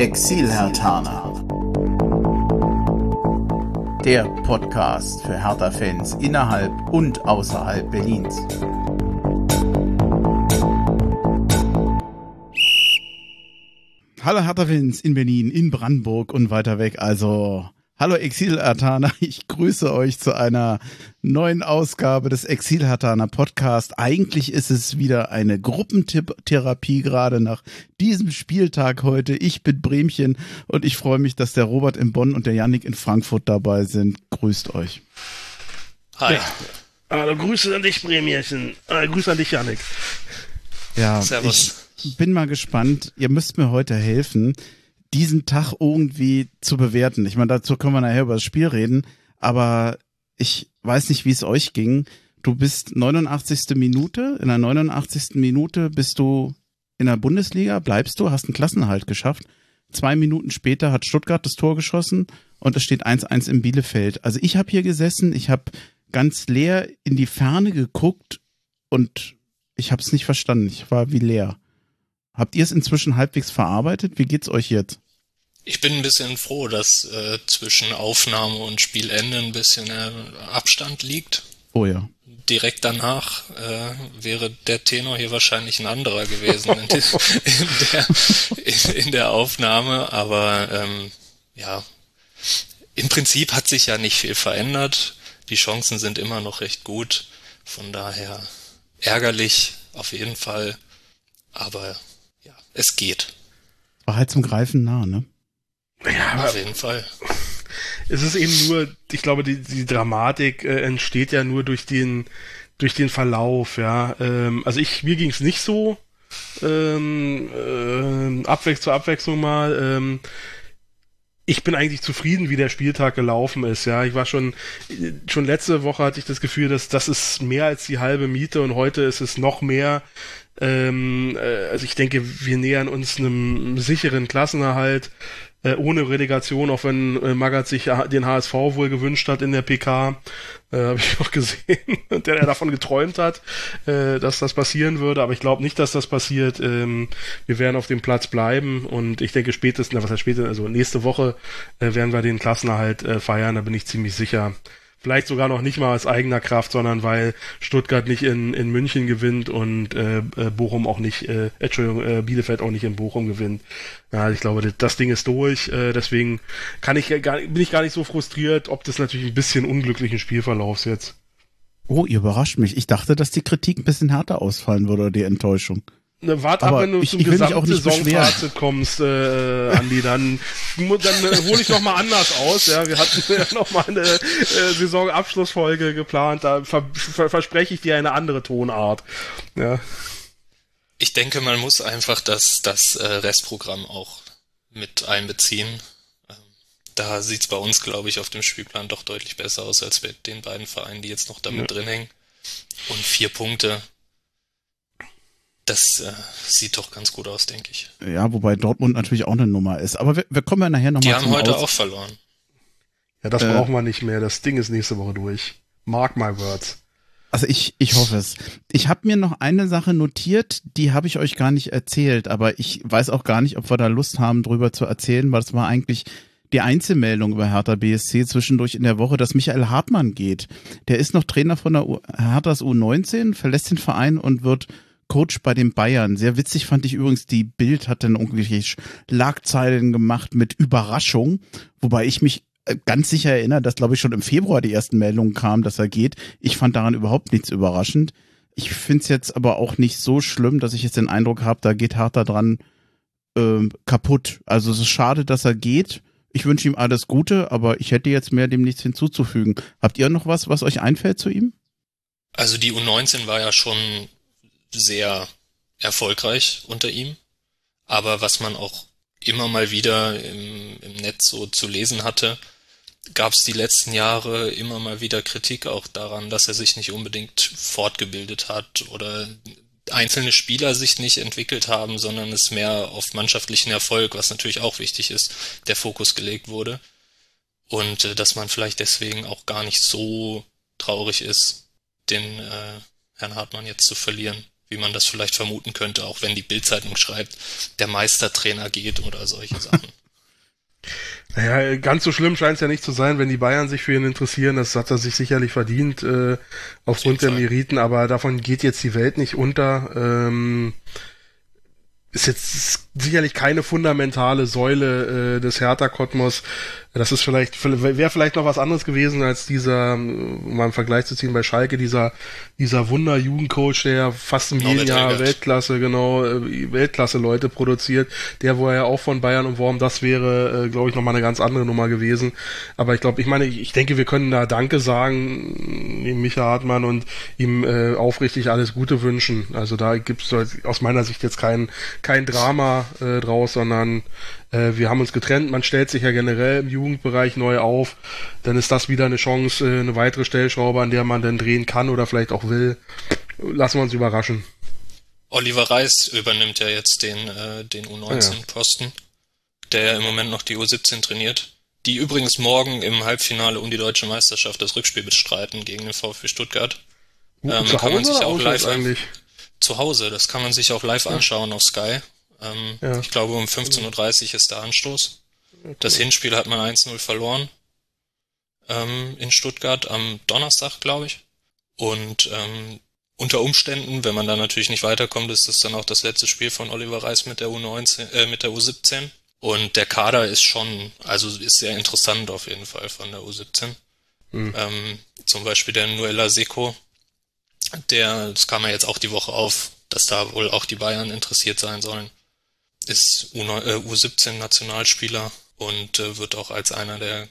Exil-Hertaner. Der Podcast für Hertha-Fans innerhalb und außerhalb Berlins. Hallo Hertha-Fans in Berlin, in Brandenburg und weiter weg. Also Hallo Exil-Hatana, ich grüße euch zu einer neuen Ausgabe des Exil-Hatana Podcast. Eigentlich ist es wieder eine Gruppentherapie gerade nach diesem Spieltag heute. Ich bin Bremchen und ich freue mich, dass der Robert in Bonn und der Yannick in Frankfurt dabei sind. Grüßt euch. Hi. Ja. Hallo, Grüße an dich, Bremchen. Äh, Grüße an dich, Yannick. Ja, Servus. ich bin mal gespannt. Ihr müsst mir heute helfen diesen Tag irgendwie zu bewerten. Ich meine, dazu können wir nachher über das Spiel reden, aber ich weiß nicht, wie es euch ging. Du bist 89. Minute, in der 89. Minute bist du in der Bundesliga, bleibst du, hast einen Klassenhalt geschafft. Zwei Minuten später hat Stuttgart das Tor geschossen und es steht 1-1 im Bielefeld. Also ich habe hier gesessen, ich habe ganz leer in die Ferne geguckt und ich habe es nicht verstanden. Ich war wie leer. Habt ihr es inzwischen halbwegs verarbeitet? Wie geht's euch jetzt? Ich bin ein bisschen froh, dass äh, zwischen Aufnahme und Spielende ein bisschen äh, Abstand liegt. Oh ja. Direkt danach äh, wäre der Tenor hier wahrscheinlich ein anderer gewesen in, die, in, der, in, in, der Aufnahme, aber ähm, ja, im Prinzip hat sich ja nicht viel verändert. Die Chancen sind immer noch recht gut. Von daher ärgerlich auf jeden Fall. Aber ja, es geht. War halt zum Greifen nah, ne? Ja, auf jeden Fall. Es ist eben nur, ich glaube, die, die Dramatik äh, entsteht ja nur durch den, durch den Verlauf, ja. Ähm, also ich, mir ging es nicht so. Ähm, äh, Abwechslung zur Abwechslung mal. Ähm, ich bin eigentlich zufrieden, wie der Spieltag gelaufen ist. Ja, ich war schon schon letzte Woche hatte ich das Gefühl, dass das ist mehr als die halbe Miete und heute ist es noch mehr. Ähm, äh, also ich denke, wir nähern uns einem sicheren Klassenerhalt äh, ohne Relegation, auch wenn äh, Magath sich den HSV wohl gewünscht hat in der PK, äh, habe ich auch gesehen, der, der davon geträumt hat, äh, dass das passieren würde, aber ich glaube nicht, dass das passiert. Ähm, wir werden auf dem Platz bleiben und ich denke spätestens, was heißt später, also nächste Woche äh, werden wir den Klassenerhalt äh, feiern, da bin ich ziemlich sicher. Vielleicht sogar noch nicht mal aus eigener Kraft, sondern weil Stuttgart nicht in, in München gewinnt und äh, äh, Bochum auch nicht, äh, Entschuldigung, äh, Bielefeld auch nicht in Bochum gewinnt. Ja, ich glaube, das Ding ist durch. Äh, deswegen kann ich gar, bin ich gar nicht so frustriert, ob das natürlich ein bisschen unglücklichen Spielverlaufs jetzt. Oh, ihr überrascht mich. Ich dachte, dass die Kritik ein bisschen härter ausfallen würde oder die Enttäuschung. Ne, wart ab, wenn du ich, zum Gesamtsaisonfazit kommst, äh, Andi, dann, dann äh, hole ich noch mal anders aus. Ja, wir hatten ja noch mal eine äh, Saisonabschlussfolge geplant. Da ver ver verspreche ich dir eine andere Tonart. Ja. Ich denke, man muss einfach das, das äh, Restprogramm auch mit einbeziehen. Ähm, da sieht's bei uns, glaube ich, auf dem Spielplan doch deutlich besser aus als bei den beiden Vereinen, die jetzt noch damit ja. drin hängen. Und vier Punkte das äh, sieht doch ganz gut aus, denke ich. Ja, wobei Dortmund natürlich auch eine Nummer ist. Aber wir, wir kommen ja nachher nochmal Die haben heute aus auch verloren. Ja, das äh, brauchen wir nicht mehr. Das Ding ist nächste Woche durch. Mark my words. Also ich, ich hoffe es. Ich habe mir noch eine Sache notiert, die habe ich euch gar nicht erzählt, aber ich weiß auch gar nicht, ob wir da Lust haben, drüber zu erzählen, weil es war eigentlich die Einzelmeldung über Hertha BSC zwischendurch in der Woche, dass Michael Hartmann geht. Der ist noch Trainer von der U Herthas U19, verlässt den Verein und wird Coach bei den Bayern. Sehr witzig fand ich übrigens, die Bild hat dann irgendwelche Schlagzeilen gemacht mit Überraschung, wobei ich mich äh, ganz sicher erinnere, dass glaube ich schon im Februar die ersten Meldungen kamen, dass er geht. Ich fand daran überhaupt nichts überraschend. Ich finde es jetzt aber auch nicht so schlimm, dass ich jetzt den Eindruck habe, da geht Harter dran äh, kaputt. Also es ist schade, dass er geht. Ich wünsche ihm alles Gute, aber ich hätte jetzt mehr dem nichts hinzuzufügen. Habt ihr noch was, was euch einfällt zu ihm? Also die U19 war ja schon sehr erfolgreich unter ihm. Aber was man auch immer mal wieder im, im Netz so zu lesen hatte, gab es die letzten Jahre immer mal wieder Kritik auch daran, dass er sich nicht unbedingt fortgebildet hat oder einzelne Spieler sich nicht entwickelt haben, sondern es mehr auf mannschaftlichen Erfolg, was natürlich auch wichtig ist, der Fokus gelegt wurde. Und äh, dass man vielleicht deswegen auch gar nicht so traurig ist, den äh, Herrn Hartmann jetzt zu verlieren wie man das vielleicht vermuten könnte, auch wenn die Bildzeitung schreibt, der Meistertrainer geht oder solche Sachen. Naja, ganz so schlimm scheint es ja nicht zu sein, wenn die Bayern sich für ihn interessieren. Das hat er sich sicherlich verdient äh, aufgrund der Meriten, aber davon geht jetzt die Welt nicht unter. Ähm, ist jetzt sicherlich keine fundamentale Säule äh, des Hertha-Kosmos. Das ist vielleicht, wäre vielleicht noch was anderes gewesen als dieser, um mal einen Vergleich zu ziehen bei Schalke, dieser, dieser Wunder-Jugendcoach, der fast im genau, jeden Jahr Weltklasse, genau, äh, Weltklasse-Leute produziert, der wo er ja auch von Bayern umworben, das wäre, äh, glaube ich, nochmal eine ganz andere Nummer gewesen. Aber ich glaube, ich meine, ich, ich denke, wir können da Danke sagen, dem Micha Hartmann und ihm äh, aufrichtig alles Gute wünschen. Also da gibt es aus meiner Sicht jetzt kein, kein Drama äh, draus, sondern äh, wir haben uns getrennt. Man stellt sich ja generell im Jugendbereich neu auf. Dann ist das wieder eine Chance, äh, eine weitere Stellschraube, an der man dann drehen kann oder vielleicht auch will. Lassen wir uns überraschen. Oliver Reis übernimmt ja jetzt den, äh, den U19-Posten, ja. der im Moment noch die U17 trainiert. Die übrigens morgen im Halbfinale um die deutsche Meisterschaft das Rückspiel bestreiten gegen den VfB Stuttgart. Ähm, zu kann man sich auch live eigentlich? Zu Hause, das kann man sich auch live anschauen auf Sky. Ähm, ja. Ich glaube, um 15.30 Uhr ist der Anstoß. Okay. Das Hinspiel hat man 1-0 verloren ähm, in Stuttgart am Donnerstag, glaube ich. Und ähm, unter Umständen, wenn man da natürlich nicht weiterkommt, ist das dann auch das letzte Spiel von Oliver Reis mit der U19, äh, mit der U17. Und der Kader ist schon, also ist sehr interessant auf jeden Fall von der U17. Mhm. Ähm, zum Beispiel der Nuella Seco, der, das kam ja jetzt auch die Woche auf, dass da wohl auch die Bayern interessiert sein sollen ist U17 äh, Nationalspieler und äh, wird auch als einer der,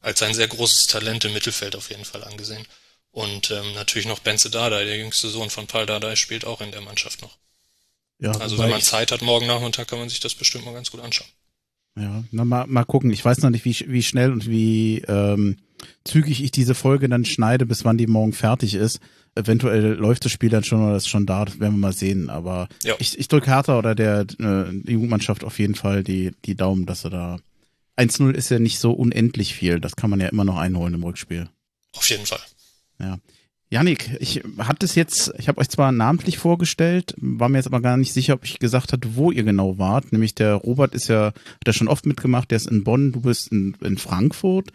als ein sehr großes Talent im Mittelfeld auf jeden Fall angesehen. Und ähm, natürlich noch Benze Dardai, der jüngste Sohn von Paul Dardai, spielt auch in der Mannschaft noch. Ja, also wenn man Zeit hat, morgen Nachmittag kann man sich das bestimmt mal ganz gut anschauen. Ja, na, mal, mal gucken. Ich weiß noch nicht, wie, wie schnell und wie ähm, zügig ich diese Folge dann schneide, bis wann die morgen fertig ist. Eventuell läuft das Spiel dann schon oder ist schon da, das werden wir mal sehen. Aber ja. ich, ich drücke Hertha oder der äh, Jugendmannschaft auf jeden Fall die, die Daumen, dass er da 1-0 ist ja nicht so unendlich viel. Das kann man ja immer noch einholen im Rückspiel. Auf jeden Fall. Ja. Janik, ich hatte es jetzt, ich habe euch zwar namentlich vorgestellt, war mir jetzt aber gar nicht sicher, ob ich gesagt hatte, wo ihr genau wart. Nämlich der Robert ist ja, hat er schon oft mitgemacht, der ist in Bonn, du bist in, in Frankfurt.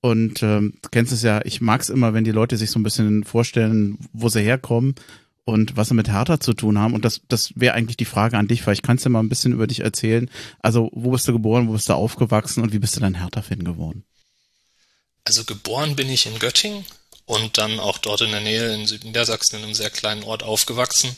Und ähm, du kennst es ja, ich mag es immer, wenn die Leute sich so ein bisschen vorstellen, wo sie herkommen und was sie mit Hertha zu tun haben. Und das, das wäre eigentlich die Frage an dich. Vielleicht kannst du mal ein bisschen über dich erzählen. Also, wo bist du geboren, wo bist du aufgewachsen und wie bist du dann Hertha-Fan geworden? Also geboren bin ich in Göttingen und dann auch dort in der Nähe in Südniedersachsen in einem sehr kleinen Ort aufgewachsen.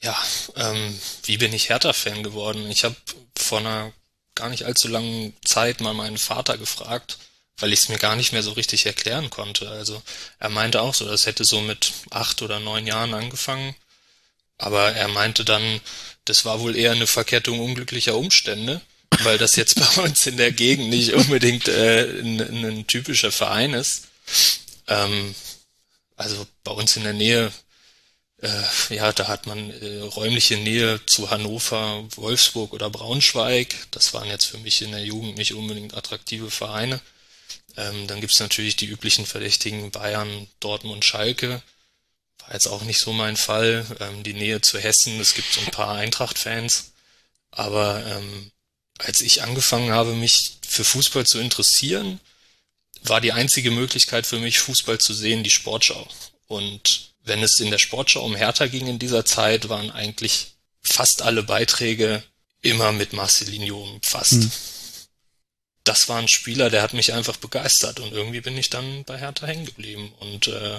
Ja, ähm, wie bin ich Hertha-Fan geworden? Ich habe vor einer gar nicht allzu langen Zeit mal meinen Vater gefragt, weil ich es mir gar nicht mehr so richtig erklären konnte. Also er meinte auch so, das hätte so mit acht oder neun Jahren angefangen. Aber er meinte dann, das war wohl eher eine Verkettung unglücklicher Umstände, weil das jetzt bei uns in der Gegend nicht unbedingt äh, ein, ein typischer Verein ist. Ähm, also bei uns in der Nähe, äh, ja, da hat man äh, räumliche Nähe zu Hannover, Wolfsburg oder Braunschweig. Das waren jetzt für mich in der Jugend nicht unbedingt attraktive Vereine. Ähm, dann gibt's natürlich die üblichen Verdächtigen Bayern, Dortmund, Schalke. War jetzt auch nicht so mein Fall. Ähm, die Nähe zu Hessen, es gibt so ein paar Eintracht-Fans. Aber ähm, als ich angefangen habe, mich für Fußball zu interessieren, war die einzige Möglichkeit für mich, Fußball zu sehen, die Sportschau. Und wenn es in der Sportschau um Hertha ging in dieser Zeit, waren eigentlich fast alle Beiträge immer mit Marcelinho umfasst. Hm das war ein Spieler, der hat mich einfach begeistert und irgendwie bin ich dann bei Hertha hängen geblieben und äh,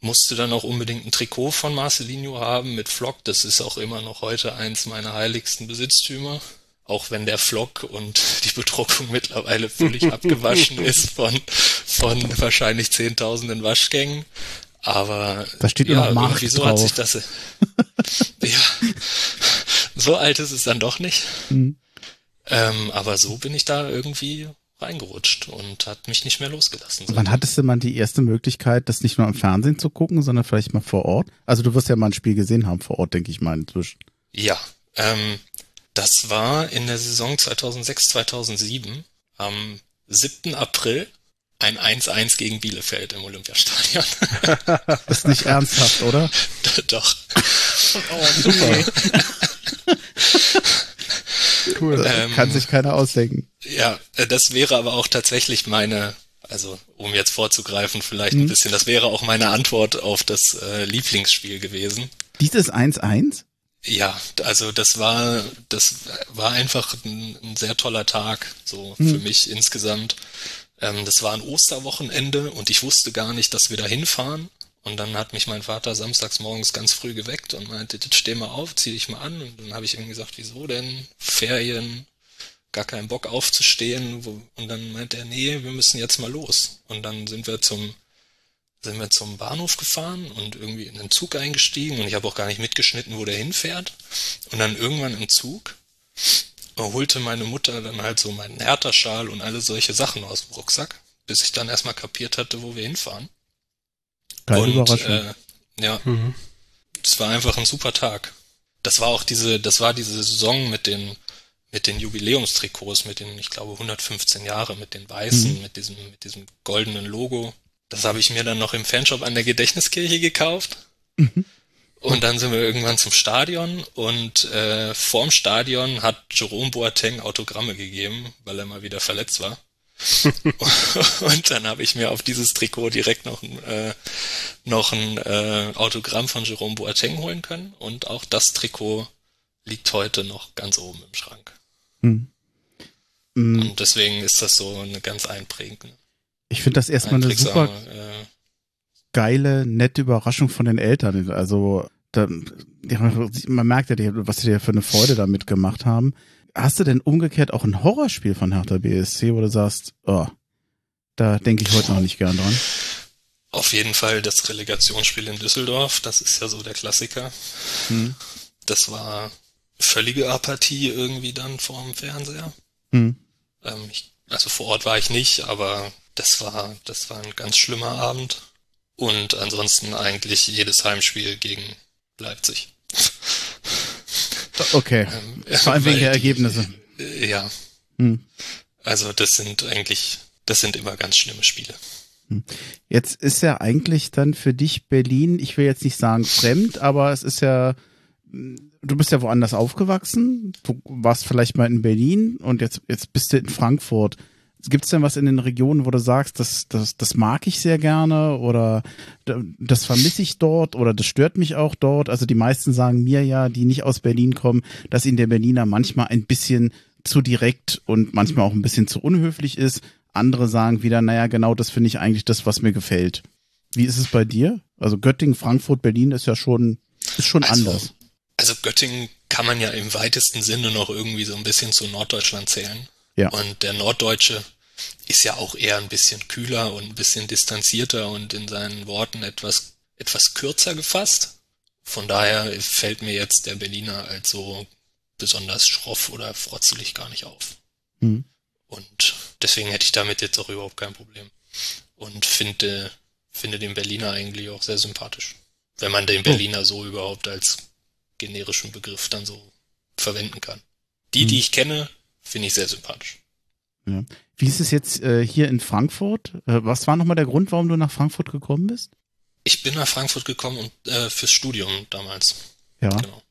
musste dann auch unbedingt ein Trikot von Marcelinho haben mit Flock. Das ist auch immer noch heute eins meiner heiligsten Besitztümer. Auch wenn der Flock und die Bedruckung mittlerweile völlig abgewaschen ist von, von wahrscheinlich zehntausenden Waschgängen. Aber da steht ja, immer irgendwie so hat sich das. ja, so alt ist es dann doch nicht. Mhm. Ähm, aber so bin ich da irgendwie reingerutscht und hat mich nicht mehr losgelassen. Wann hattest du mal die erste Möglichkeit, das nicht nur am Fernsehen zu gucken, sondern vielleicht mal vor Ort? Also du wirst ja mal ein Spiel gesehen haben vor Ort, denke ich mal inzwischen. Ja, ähm, das war in der Saison 2006, 2007 am 7. April ein 1-1 gegen Bielefeld im Olympiastadion. das ist nicht ernsthaft, oder? Doch. Oh, super. cool. Ähm, Kann sich keiner ausdenken. Ja, äh, das wäre aber auch tatsächlich meine, also um jetzt vorzugreifen, vielleicht hm. ein bisschen, das wäre auch meine Antwort auf das äh, Lieblingsspiel gewesen. Dieses 1-1? Ja, also das war, das war einfach ein, ein sehr toller Tag, so hm. für mich insgesamt. Ähm, das war ein Osterwochenende und ich wusste gar nicht, dass wir da hinfahren. Und dann hat mich mein Vater samstags morgens ganz früh geweckt und meinte, jetzt steh mal auf, zieh dich mal an. Und dann habe ich ihm gesagt, wieso denn? Ferien, gar keinen Bock aufzustehen. Und dann meinte er, nee, wir müssen jetzt mal los. Und dann sind wir zum, sind wir zum Bahnhof gefahren und irgendwie in den Zug eingestiegen und ich habe auch gar nicht mitgeschnitten, wo der hinfährt. Und dann irgendwann im Zug holte meine Mutter dann halt so meinen Hertha-Schal und alle solche Sachen aus dem Rucksack, bis ich dann erstmal kapiert hatte, wo wir hinfahren. Geile und, Überraschung. Äh, ja, mhm. es war einfach ein super Tag. Das war auch diese, das war diese Saison mit den, mit den Jubiläumstrikots, mit den, ich glaube, 115 Jahre, mit den weißen, mhm. mit diesem, mit diesem goldenen Logo. Das habe ich mir dann noch im Fanshop an der Gedächtniskirche gekauft. Mhm. Und dann sind wir irgendwann zum Stadion und äh, vorm Stadion hat Jerome Boateng Autogramme gegeben, weil er mal wieder verletzt war. und dann habe ich mir auf dieses Trikot direkt noch, äh, noch ein äh, Autogramm von Jerome Boateng holen können. Und auch das Trikot liegt heute noch ganz oben im Schrank. Hm. Hm. Und deswegen ist das so eine ganz einprägende. Ich finde das erstmal eine super äh, geile, nette Überraschung von den Eltern. Also da, man merkt ja, was sie dir für eine Freude damit gemacht haben. Hast du denn umgekehrt auch ein Horrorspiel von Hertha BSC, wo du sagst, oh, da denke ich heute noch nicht gern dran? Auf jeden Fall das Relegationsspiel in Düsseldorf, das ist ja so der Klassiker. Hm. Das war völlige Apathie irgendwie dann vor dem Fernseher. Hm. Ähm, ich, also vor Ort war ich nicht, aber das war, das war ein ganz schlimmer Abend. Und ansonsten eigentlich jedes Heimspiel gegen Leipzig. Okay. Ähm, Vor allem wegen der Ergebnisse. Äh, ja. Hm. Also das sind eigentlich, das sind immer ganz schlimme Spiele. Hm. Jetzt ist ja eigentlich dann für dich Berlin, ich will jetzt nicht sagen fremd, aber es ist ja, du bist ja woanders aufgewachsen, du warst vielleicht mal in Berlin und jetzt, jetzt bist du in Frankfurt. Gibt es denn was in den Regionen, wo du sagst, das, das, das mag ich sehr gerne oder das vermisse ich dort oder das stört mich auch dort? Also die meisten sagen mir ja, die nicht aus Berlin kommen, dass ihnen der Berliner manchmal ein bisschen zu direkt und manchmal auch ein bisschen zu unhöflich ist. Andere sagen wieder, naja, genau das finde ich eigentlich das, was mir gefällt. Wie ist es bei dir? Also Göttingen, Frankfurt, Berlin ist ja schon, ist schon also, anders. Also Göttingen kann man ja im weitesten Sinne noch irgendwie so ein bisschen zu Norddeutschland zählen. Ja. Und der Norddeutsche ist ja auch eher ein bisschen kühler und ein bisschen distanzierter und in seinen Worten etwas, etwas kürzer gefasst. Von daher fällt mir jetzt der Berliner als so besonders schroff oder frotzelig gar nicht auf. Mhm. Und deswegen hätte ich damit jetzt auch überhaupt kein Problem. Und finde, finde den Berliner eigentlich auch sehr sympathisch. Wenn man den oh. Berliner oh. so überhaupt als generischen Begriff dann so verwenden kann. Die, mhm. die ich kenne, Finde ich sehr sympathisch. Ja. Wie ist es jetzt äh, hier in Frankfurt? Äh, was war nochmal der Grund, warum du nach Frankfurt gekommen bist? Ich bin nach Frankfurt gekommen und, äh, fürs Studium damals. Ja. Genau.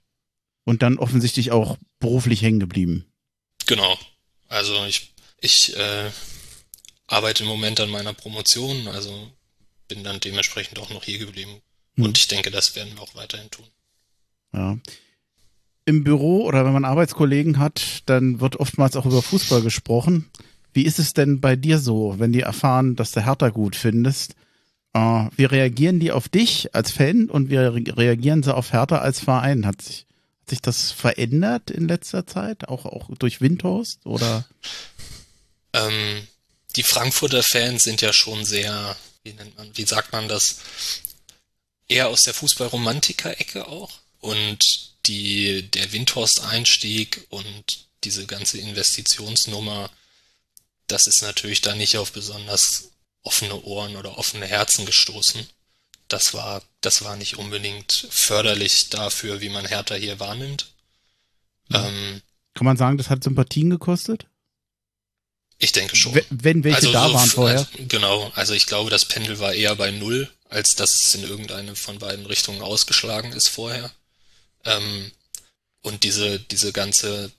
Und dann offensichtlich auch beruflich hängen geblieben. Genau. Also ich, ich äh, arbeite im Moment an meiner Promotion, also bin dann dementsprechend auch noch hier geblieben. Hm. Und ich denke, das werden wir auch weiterhin tun. Ja im Büro oder wenn man Arbeitskollegen hat, dann wird oftmals auch über Fußball gesprochen. Wie ist es denn bei dir so, wenn die erfahren, dass du Hertha gut findest? Äh, wie reagieren die auf dich als Fan und wie reagieren sie auf Hertha als Verein? Hat sich, hat sich das verändert in letzter Zeit? Auch, auch durch Windhorst oder? Ähm, die Frankfurter Fans sind ja schon sehr, wie nennt man, wie sagt man das? Eher aus der Fußballromantiker-Ecke auch. Und die, der Windhorst-Einstieg und diese ganze Investitionsnummer, das ist natürlich da nicht auf besonders offene Ohren oder offene Herzen gestoßen. Das war, das war nicht unbedingt förderlich dafür, wie man Hertha hier wahrnimmt. Ja. Ähm, Kann man sagen, das hat Sympathien gekostet? Ich denke schon. Wenn welche also da so, waren vorher. Also, genau, also ich glaube, das Pendel war eher bei null, als dass es in irgendeine von beiden Richtungen ausgeschlagen ist vorher. Ähm, und diese, diese ganze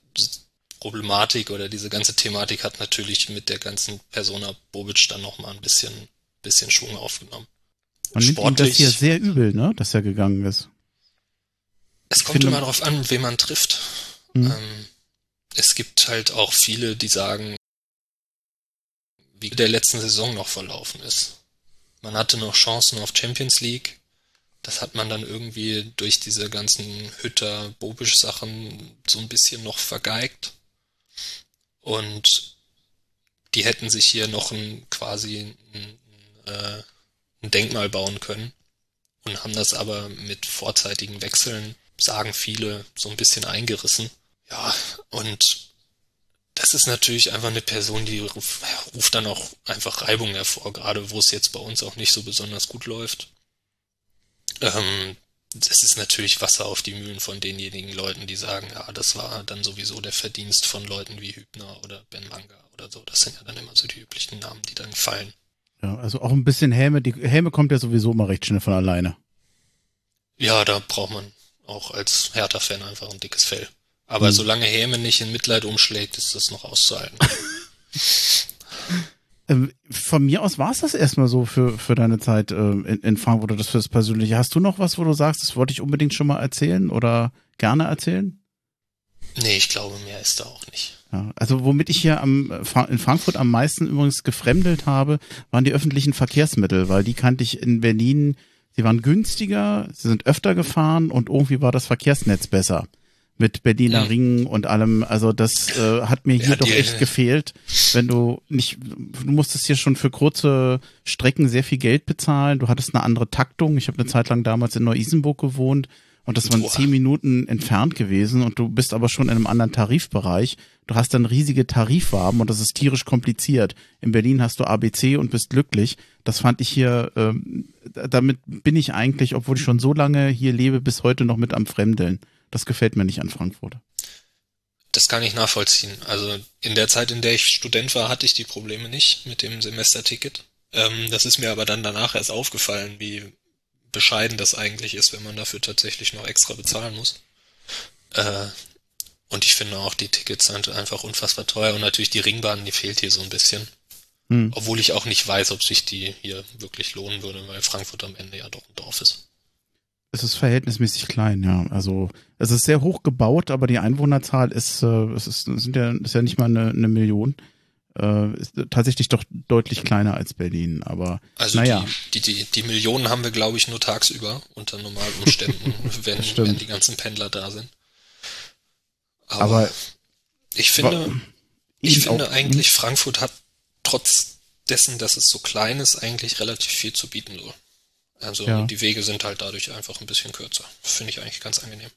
Problematik oder diese ganze Thematik hat natürlich mit der ganzen Persona Bobic dann nochmal ein bisschen, bisschen Schwung aufgenommen. Man nimmt ihm das hier sehr übel, ne, dass er gegangen ist. Es kommt immer darauf an, wen man trifft. Mhm. Ähm, es gibt halt auch viele, die sagen, wie der letzten Saison noch verlaufen ist. Man hatte noch Chancen auf Champions League. Das hat man dann irgendwie durch diese ganzen Hütter-Bobisch-Sachen so ein bisschen noch vergeigt. Und die hätten sich hier noch ein, quasi ein, äh, ein Denkmal bauen können und haben das aber mit vorzeitigen Wechseln, sagen viele, so ein bisschen eingerissen. Ja, und das ist natürlich einfach eine Person, die ruft, ruft dann auch einfach Reibung hervor, gerade wo es jetzt bei uns auch nicht so besonders gut läuft. Ähm, das ist natürlich Wasser auf die Mühlen von denjenigen Leuten, die sagen, ja, das war dann sowieso der Verdienst von Leuten wie Hübner oder Ben Manga oder so. Das sind ja dann immer so die üblichen Namen, die dann fallen. Ja, also auch ein bisschen Häme. Die Häme kommt ja sowieso immer recht schnell von alleine. Ja, da braucht man auch als Hertha-Fan einfach ein dickes Fell. Aber hm. solange Häme nicht in Mitleid umschlägt, ist das noch auszuhalten. ähm, von mir aus war es das erstmal so für, für deine Zeit äh, in, in Frankfurt oder das fürs Persönliche. Hast du noch was, wo du sagst, das wollte ich unbedingt schon mal erzählen oder gerne erzählen? Nee, ich glaube, mehr ist da auch nicht. Ja, also womit ich hier am, in Frankfurt am meisten übrigens gefremdelt habe, waren die öffentlichen Verkehrsmittel, weil die kannte ich in Berlin, sie waren günstiger, sie sind öfter gefahren und irgendwie war das Verkehrsnetz besser mit Berliner mhm. Ringen und allem. Also das äh, hat mir hier ja, doch die, echt gefehlt. Wenn du nicht, du musstest hier schon für kurze Strecken sehr viel Geld bezahlen. Du hattest eine andere Taktung. Ich habe eine Zeit lang damals in Neu-Isenburg gewohnt und das waren Boah. zehn Minuten entfernt gewesen und du bist aber schon in einem anderen Tarifbereich. Du hast dann riesige Tarifwaben und das ist tierisch kompliziert. In Berlin hast du ABC und bist glücklich. Das fand ich hier, ähm, damit bin ich eigentlich, obwohl ich schon so lange hier lebe, bis heute noch mit am Fremdeln. Das gefällt mir nicht an Frankfurt. Das kann ich nachvollziehen. Also in der Zeit, in der ich Student war, hatte ich die Probleme nicht mit dem Semesterticket. Ähm, das ist mir aber dann danach erst aufgefallen, wie bescheiden das eigentlich ist, wenn man dafür tatsächlich noch extra bezahlen muss. Äh, und ich finde auch, die Tickets sind einfach unfassbar teuer und natürlich die Ringbahn, die fehlt hier so ein bisschen. Hm. Obwohl ich auch nicht weiß, ob sich die hier wirklich lohnen würde, weil Frankfurt am Ende ja doch ein Dorf ist. Es ist verhältnismäßig klein, ja. Also es ist sehr hoch gebaut, aber die Einwohnerzahl ist, äh, es ist, sind ja, ist ja nicht mal eine, eine Million. Äh, ist tatsächlich doch deutlich kleiner als Berlin, aber also naja. Die, die, die, die Millionen haben wir, glaube ich, nur tagsüber unter normalen Umständen, wenn, wenn die ganzen Pendler da sind. Aber, aber ich finde, ich finde eigentlich, Frankfurt hat trotz dessen, dass es so klein ist, eigentlich relativ viel zu bieten so. Also ja. die Wege sind halt dadurch einfach ein bisschen kürzer. Finde ich eigentlich ganz angenehm.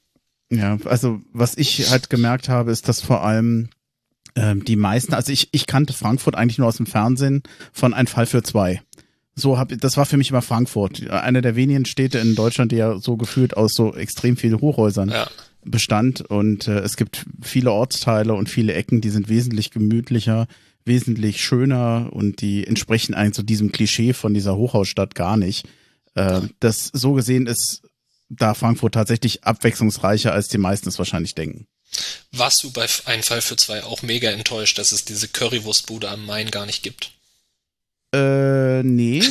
Ja, also was ich halt gemerkt habe, ist, dass vor allem ähm, die meisten, also ich, ich kannte Frankfurt eigentlich nur aus dem Fernsehen von Ein Fall für zwei. So hab, das war für mich immer Frankfurt, eine der wenigen Städte in Deutschland, die ja so gefühlt aus so extrem vielen Hochhäusern ja. bestand. Und äh, es gibt viele Ortsteile und viele Ecken, die sind wesentlich gemütlicher, wesentlich schöner und die entsprechen eigentlich so diesem Klischee von dieser Hochhausstadt gar nicht. Äh, das so gesehen ist da Frankfurt tatsächlich abwechslungsreicher, als die meisten es wahrscheinlich denken. Warst du bei Ein Fall für zwei auch mega enttäuscht, dass es diese Currywurstbude am Main gar nicht gibt? Äh, nee.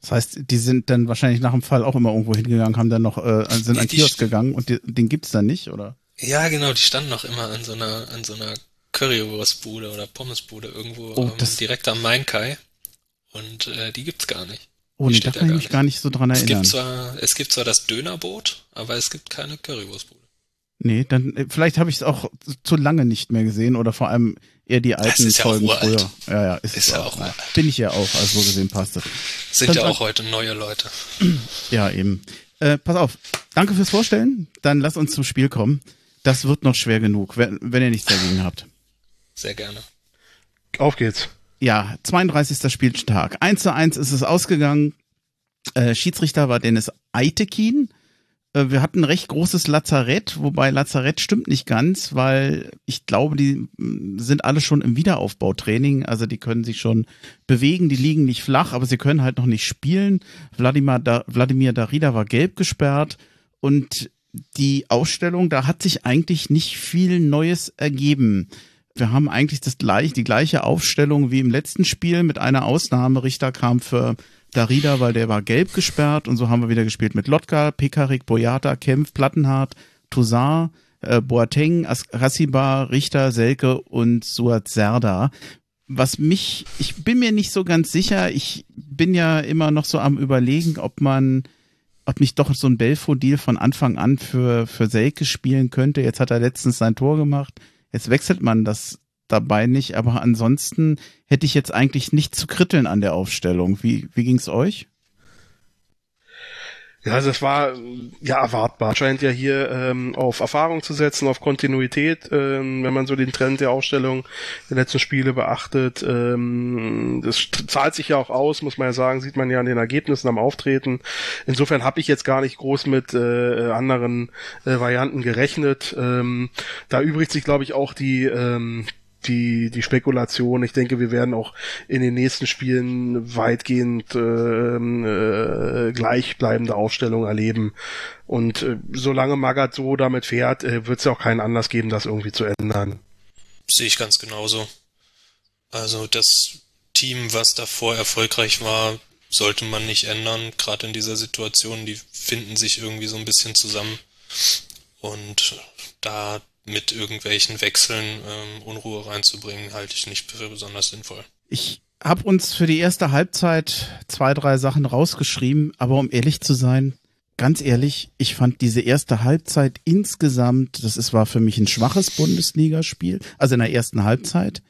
das heißt, die sind dann wahrscheinlich nach dem Fall auch immer irgendwo hingegangen, haben dann noch, äh, sind an Kiosk gegangen und die, den gibt's dann nicht, oder? Ja, genau, die standen noch immer an so einer, an so einer Currywurstbude oder Pommesbude irgendwo oh, ähm, direkt am Main-Kai. Und äh, die gibt's gar nicht. Oh, nee, da kann ich mich gar nicht so dran es erinnern. Gibt zwar, es gibt zwar das Dönerboot, aber es gibt keine Currywurstbude. Nee, dann äh, vielleicht habe ich es auch zu lange nicht mehr gesehen oder vor allem eher die alten das ist Folgen ja auch früher. Ja, ja, ist, ist ja auch. auch bin ich ja auch, also so gesehen passt das. Sind dann ja auch heute neue Leute. Ja, eben. Äh, pass auf, danke fürs Vorstellen. Dann lass uns zum Spiel kommen. Das wird noch schwer genug, wenn, wenn ihr nichts dagegen habt. Sehr gerne. Auf geht's. Ja, 32. Spieltag. 1 zu 1 ist es ausgegangen. Äh, Schiedsrichter war Dennis Eitekin. Äh, wir hatten ein recht großes Lazarett, wobei Lazarett stimmt nicht ganz, weil ich glaube, die mm, sind alle schon im Wiederaufbautraining, also die können sich schon bewegen, die liegen nicht flach, aber sie können halt noch nicht spielen. Wladimir, da Wladimir Darida war gelb gesperrt und die Ausstellung, da hat sich eigentlich nicht viel Neues ergeben. Wir haben eigentlich das gleich, die gleiche Aufstellung wie im letzten Spiel mit einer Ausnahme. Richter kam für Darida, weil der war gelb gesperrt und so haben wir wieder gespielt mit Lotka, Pekarik, Boyata, Kempf, Plattenhardt, Toussaint, äh, Boateng, Rassiba, Richter, Selke und Suat Serda. Was mich, ich bin mir nicht so ganz sicher, ich bin ja immer noch so am überlegen, ob man, ob nicht doch so ein Belfodil von Anfang an für, für Selke spielen könnte. Jetzt hat er letztens sein Tor gemacht. Jetzt wechselt man das dabei nicht, aber ansonsten hätte ich jetzt eigentlich nichts zu kritteln an der Aufstellung. Wie, wie ging's euch? Ja, also es war ja erwartbar. Scheint ja hier ähm, auf Erfahrung zu setzen, auf Kontinuität, ähm, wenn man so den Trend der Aufstellung der letzten Spiele beachtet. Ähm, das zahlt sich ja auch aus, muss man ja sagen, sieht man ja an den Ergebnissen am Auftreten. Insofern habe ich jetzt gar nicht groß mit äh, anderen äh, Varianten gerechnet. Ähm, da übrigt sich, glaube ich, auch die ähm, die, die Spekulation. Ich denke, wir werden auch in den nächsten Spielen weitgehend äh, äh, gleichbleibende Aufstellungen erleben. Und äh, solange Magath so damit fährt, äh, wird es ja auch keinen Anlass geben, das irgendwie zu ändern. Sehe ich ganz genauso. Also das Team, was davor erfolgreich war, sollte man nicht ändern, gerade in dieser Situation. Die finden sich irgendwie so ein bisschen zusammen. Und da mit irgendwelchen Wechseln ähm, Unruhe reinzubringen, halte ich nicht für besonders sinnvoll. Ich habe uns für die erste Halbzeit zwei, drei Sachen rausgeschrieben, aber um ehrlich zu sein, ganz ehrlich, ich fand diese erste Halbzeit insgesamt, das ist, war für mich ein schwaches Bundesligaspiel, also in der ersten Halbzeit,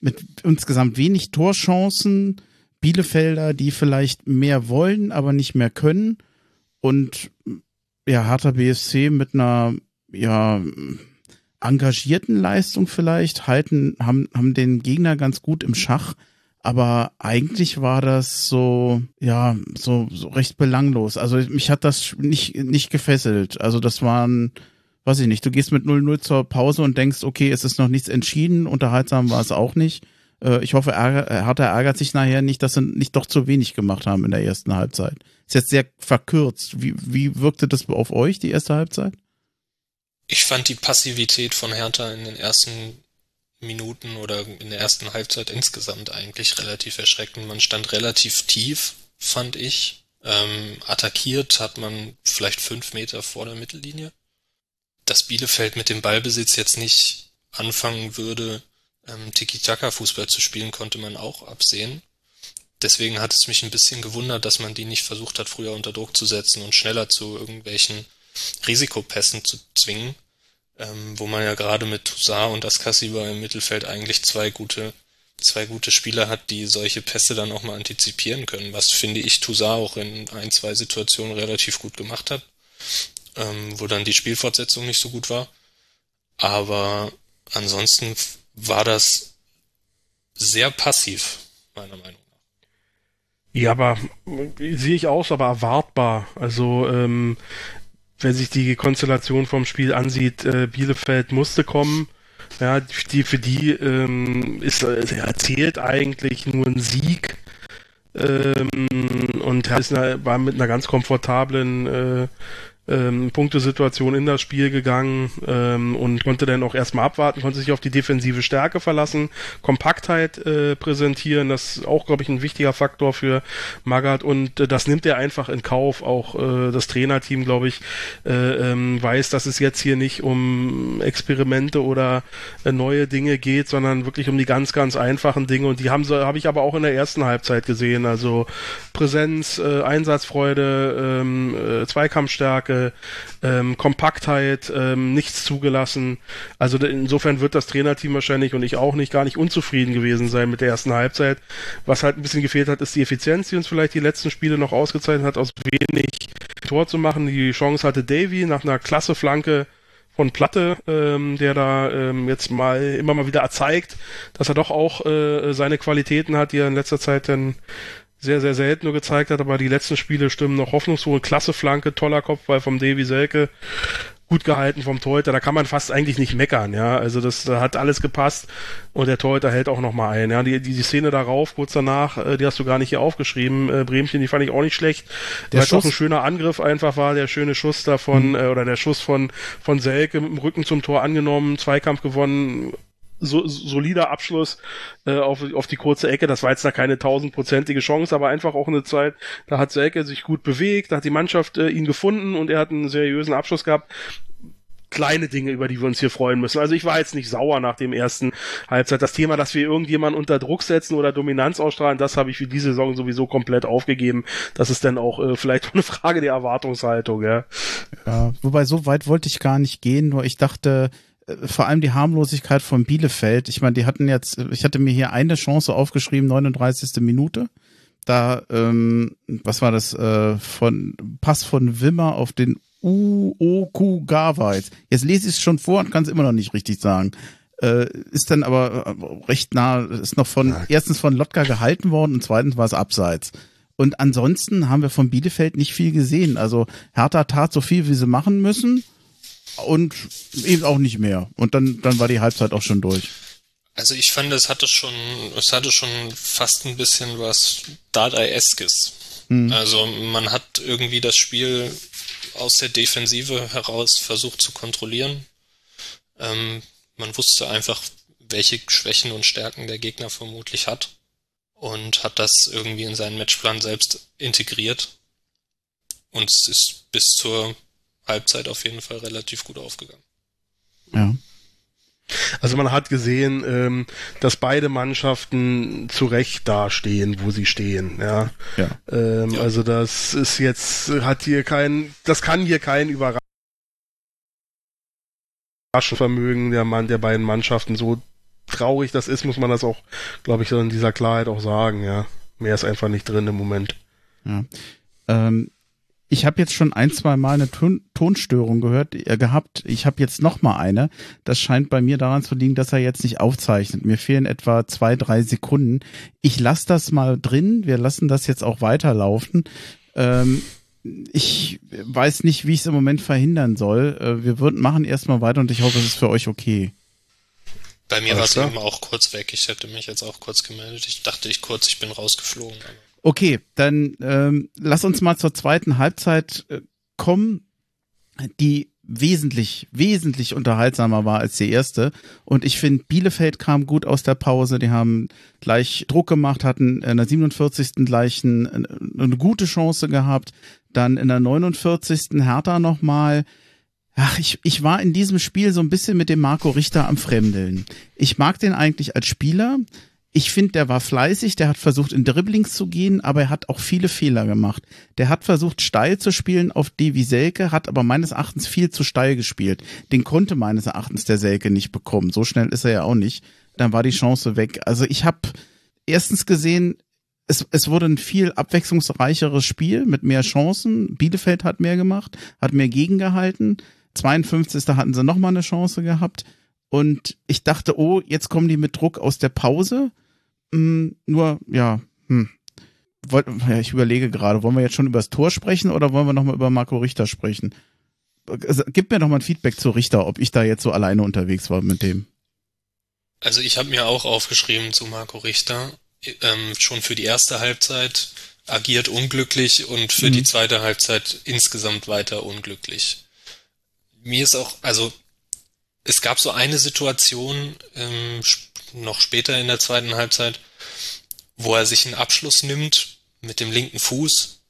mit insgesamt wenig Torchancen, Bielefelder, die vielleicht mehr wollen, aber nicht mehr können und ja, harter BSC mit einer ja engagierten Leistung vielleicht, halten, haben, haben den Gegner ganz gut im Schach. Aber eigentlich war das so, ja, so, so recht belanglos. Also mich hat das nicht, nicht gefesselt. Also das waren, weiß ich nicht, du gehst mit 0-0 zur Pause und denkst, okay, es ist noch nichts entschieden, unterhaltsam war es auch nicht. Äh, ich hoffe, er, Hertha ärgert sich nachher nicht, dass sie nicht doch zu wenig gemacht haben in der ersten Halbzeit. Ist jetzt sehr verkürzt. Wie, wie wirkte das auf euch, die erste Halbzeit? Ich fand die Passivität von Hertha in den ersten Minuten oder in der ersten Halbzeit insgesamt eigentlich relativ erschreckend. Man stand relativ tief, fand ich. Ähm, attackiert hat man vielleicht fünf Meter vor der Mittellinie. Dass Bielefeld mit dem Ballbesitz jetzt nicht anfangen würde, ähm, Tiki-Taka-Fußball zu spielen, konnte man auch absehen. Deswegen hat es mich ein bisschen gewundert, dass man die nicht versucht hat, früher unter Druck zu setzen und schneller zu irgendwelchen Risikopässen zu zwingen, ähm, wo man ja gerade mit Toussaint und Askasiba im Mittelfeld eigentlich zwei gute zwei gute Spieler hat, die solche Pässe dann auch mal antizipieren können, was finde ich Toussaint auch in ein, zwei Situationen relativ gut gemacht hat, ähm, wo dann die Spielfortsetzung nicht so gut war. Aber ansonsten war das sehr passiv, meiner Meinung nach. Ja, aber sehe ich aus, aber erwartbar. Also ähm, wenn sich die Konstellation vom Spiel ansieht, äh, Bielefeld musste kommen. Ja, die, für die ähm, ist äh, erzählt eigentlich nur ein Sieg ähm, und ist war mit einer ganz komfortablen äh, ähm, Punktesituation in das Spiel gegangen ähm, und konnte dann auch erstmal abwarten, konnte sich auf die defensive Stärke verlassen, Kompaktheit äh, präsentieren, das ist auch, glaube ich, ein wichtiger Faktor für Magath und äh, das nimmt er einfach in Kauf. Auch äh, das Trainerteam, glaube ich, äh, ähm, weiß, dass es jetzt hier nicht um Experimente oder äh, neue Dinge geht, sondern wirklich um die ganz, ganz einfachen Dinge und die haben so, habe ich aber auch in der ersten Halbzeit gesehen. Also Präsenz, äh, Einsatzfreude, ähm, äh, ähm, Kompaktheit, ähm, nichts zugelassen. Also insofern wird das Trainerteam wahrscheinlich und ich auch nicht gar nicht unzufrieden gewesen sein mit der ersten Halbzeit. Was halt ein bisschen gefehlt hat, ist die Effizienz, die uns vielleicht die letzten Spiele noch ausgezeichnet hat, aus wenig Tor zu machen. Die Chance hatte Davy nach einer klasse Flanke von Platte, ähm, der da ähm, jetzt mal immer mal wieder erzeigt, dass er doch auch äh, seine Qualitäten hat, die er in letzter Zeit dann sehr, sehr selten nur gezeigt hat, aber die letzten Spiele stimmen noch hoffnungsvoll. Klasse Flanke, toller Kopfball vom Davy Selke gut gehalten vom Torhüter, da kann man fast eigentlich nicht meckern, ja. Also das da hat alles gepasst und der Torhüter hält auch nochmal ein. Ja, die, die, die Szene darauf, kurz danach, äh, die hast du gar nicht hier aufgeschrieben, äh, Bremchen, die fand ich auch nicht schlecht. Der Weil auch ein schöner Angriff einfach war, der schöne Schuss davon, mhm. äh, oder der Schuss von, von Selke mit dem Rücken zum Tor angenommen, Zweikampf gewonnen, so, solider Abschluss äh, auf, auf die kurze Ecke. Das war jetzt da keine tausendprozentige Chance, aber einfach auch eine Zeit, da hat Selke sich gut bewegt, da hat die Mannschaft äh, ihn gefunden und er hat einen seriösen Abschluss gehabt kleine Dinge, über die wir uns hier freuen müssen. Also ich war jetzt nicht sauer nach dem ersten Halbzeit. Das Thema, dass wir irgendjemanden unter Druck setzen oder Dominanz ausstrahlen, das habe ich für diese Saison sowieso komplett aufgegeben. Das ist dann auch äh, vielleicht eine Frage der Erwartungshaltung. Ja. ja, wobei so weit wollte ich gar nicht gehen, nur ich dachte, vor allem die Harmlosigkeit von Bielefeld. Ich meine, die hatten jetzt, ich hatte mir hier eine Chance aufgeschrieben, 39. Minute. Da, ähm, was war das, äh, von Pass von Wimmer auf den Uokugawa. Jetzt, jetzt lese ich es schon vor und kann es immer noch nicht richtig sagen. Äh, ist dann aber äh, recht nah, ist noch von, erstens von Lotka gehalten worden und zweitens war es abseits. Und ansonsten haben wir von Bielefeld nicht viel gesehen. Also Hertha tat so viel, wie sie machen müssen und eben auch nicht mehr. Und dann, dann war die Halbzeit auch schon durch. Also ich fand, es hatte schon, es hatte schon fast ein bisschen was Dadaeskes. Hm. Also man hat irgendwie das Spiel aus der Defensive heraus versucht zu kontrollieren. Ähm, man wusste einfach, welche Schwächen und Stärken der Gegner vermutlich hat und hat das irgendwie in seinen Matchplan selbst integriert. Und es ist bis zur Halbzeit auf jeden Fall relativ gut aufgegangen. Ja. Also man hat gesehen, ähm, dass beide Mannschaften zu Recht dastehen, wo sie stehen. Ja. ja. Ähm, ja. Also das ist jetzt hat hier kein, das kann hier kein Überraschungsvermögen der Mann der beiden Mannschaften. So traurig das ist, muss man das auch, glaube ich, in dieser Klarheit auch sagen. Ja, mehr ist einfach nicht drin im Moment. Ja. Ähm, ich habe jetzt schon ein, zwei Mal eine Ton Tonstörung gehört, äh, gehabt. Ich habe jetzt noch mal eine. Das scheint bei mir daran zu liegen, dass er jetzt nicht aufzeichnet. Mir fehlen etwa zwei, drei Sekunden. Ich lasse das mal drin. Wir lassen das jetzt auch weiterlaufen. Ähm, ich weiß nicht, wie ich es im Moment verhindern soll. Äh, wir würden machen erstmal weiter und ich hoffe, es ist für euch okay. Bei mir war es eben auch kurz weg. Ich hätte mich jetzt auch kurz gemeldet. Ich dachte ich kurz, ich bin rausgeflogen. Aber Okay, dann ähm, lass uns mal zur zweiten Halbzeit äh, kommen, die wesentlich, wesentlich unterhaltsamer war als die erste. Und ich finde, Bielefeld kam gut aus der Pause. Die haben gleich Druck gemacht, hatten in der 47. gleich ein, eine gute Chance gehabt. Dann in der 49. Hertha nochmal. Ach, ich, ich war in diesem Spiel so ein bisschen mit dem Marco Richter am Fremdeln. Ich mag den eigentlich als Spieler ich finde, der war fleißig, der hat versucht, in Dribblings zu gehen, aber er hat auch viele Fehler gemacht. Der hat versucht, steil zu spielen auf Devi Selke, hat aber meines Erachtens viel zu steil gespielt. Den konnte meines Erachtens der Selke nicht bekommen. So schnell ist er ja auch nicht. Dann war die Chance weg. Also ich habe erstens gesehen, es, es wurde ein viel abwechslungsreicheres Spiel mit mehr Chancen. Bielefeld hat mehr gemacht, hat mehr gegengehalten. 52. hatten sie nochmal eine Chance gehabt. Und ich dachte, oh, jetzt kommen die mit Druck aus der Pause. Hm, nur, ja, hm. Wollt, ja, ich überlege gerade, wollen wir jetzt schon über das Tor sprechen oder wollen wir nochmal über Marco Richter sprechen? Also, gib mir doch mal ein Feedback zu Richter, ob ich da jetzt so alleine unterwegs war mit dem. Also ich habe mir auch aufgeschrieben zu Marco Richter, ähm, schon für die erste Halbzeit agiert unglücklich und für mhm. die zweite Halbzeit insgesamt weiter unglücklich. Mir ist auch, also es gab so eine Situation ähm, noch später in der zweiten Halbzeit, wo er sich einen Abschluss nimmt mit dem linken Fuß,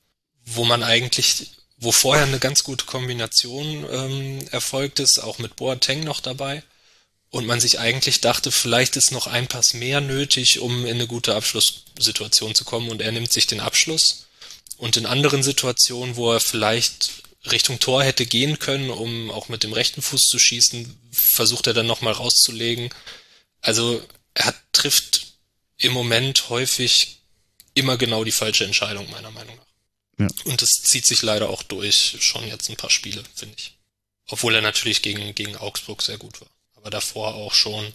wo man eigentlich, wo vorher eine ganz gute Kombination ähm, erfolgt ist, auch mit Boateng noch dabei. Und man sich eigentlich dachte, vielleicht ist noch ein Pass mehr nötig, um in eine gute Abschlusssituation zu kommen. Und er nimmt sich den Abschluss. Und in anderen Situationen, wo er vielleicht Richtung Tor hätte gehen können, um auch mit dem rechten Fuß zu schießen, versucht er dann nochmal rauszulegen. Also er hat, trifft im Moment häufig immer genau die falsche Entscheidung, meiner Meinung nach. Ja. Und das zieht sich leider auch durch, schon jetzt ein paar Spiele, finde ich. Obwohl er natürlich gegen, gegen Augsburg sehr gut war. Aber davor auch schon.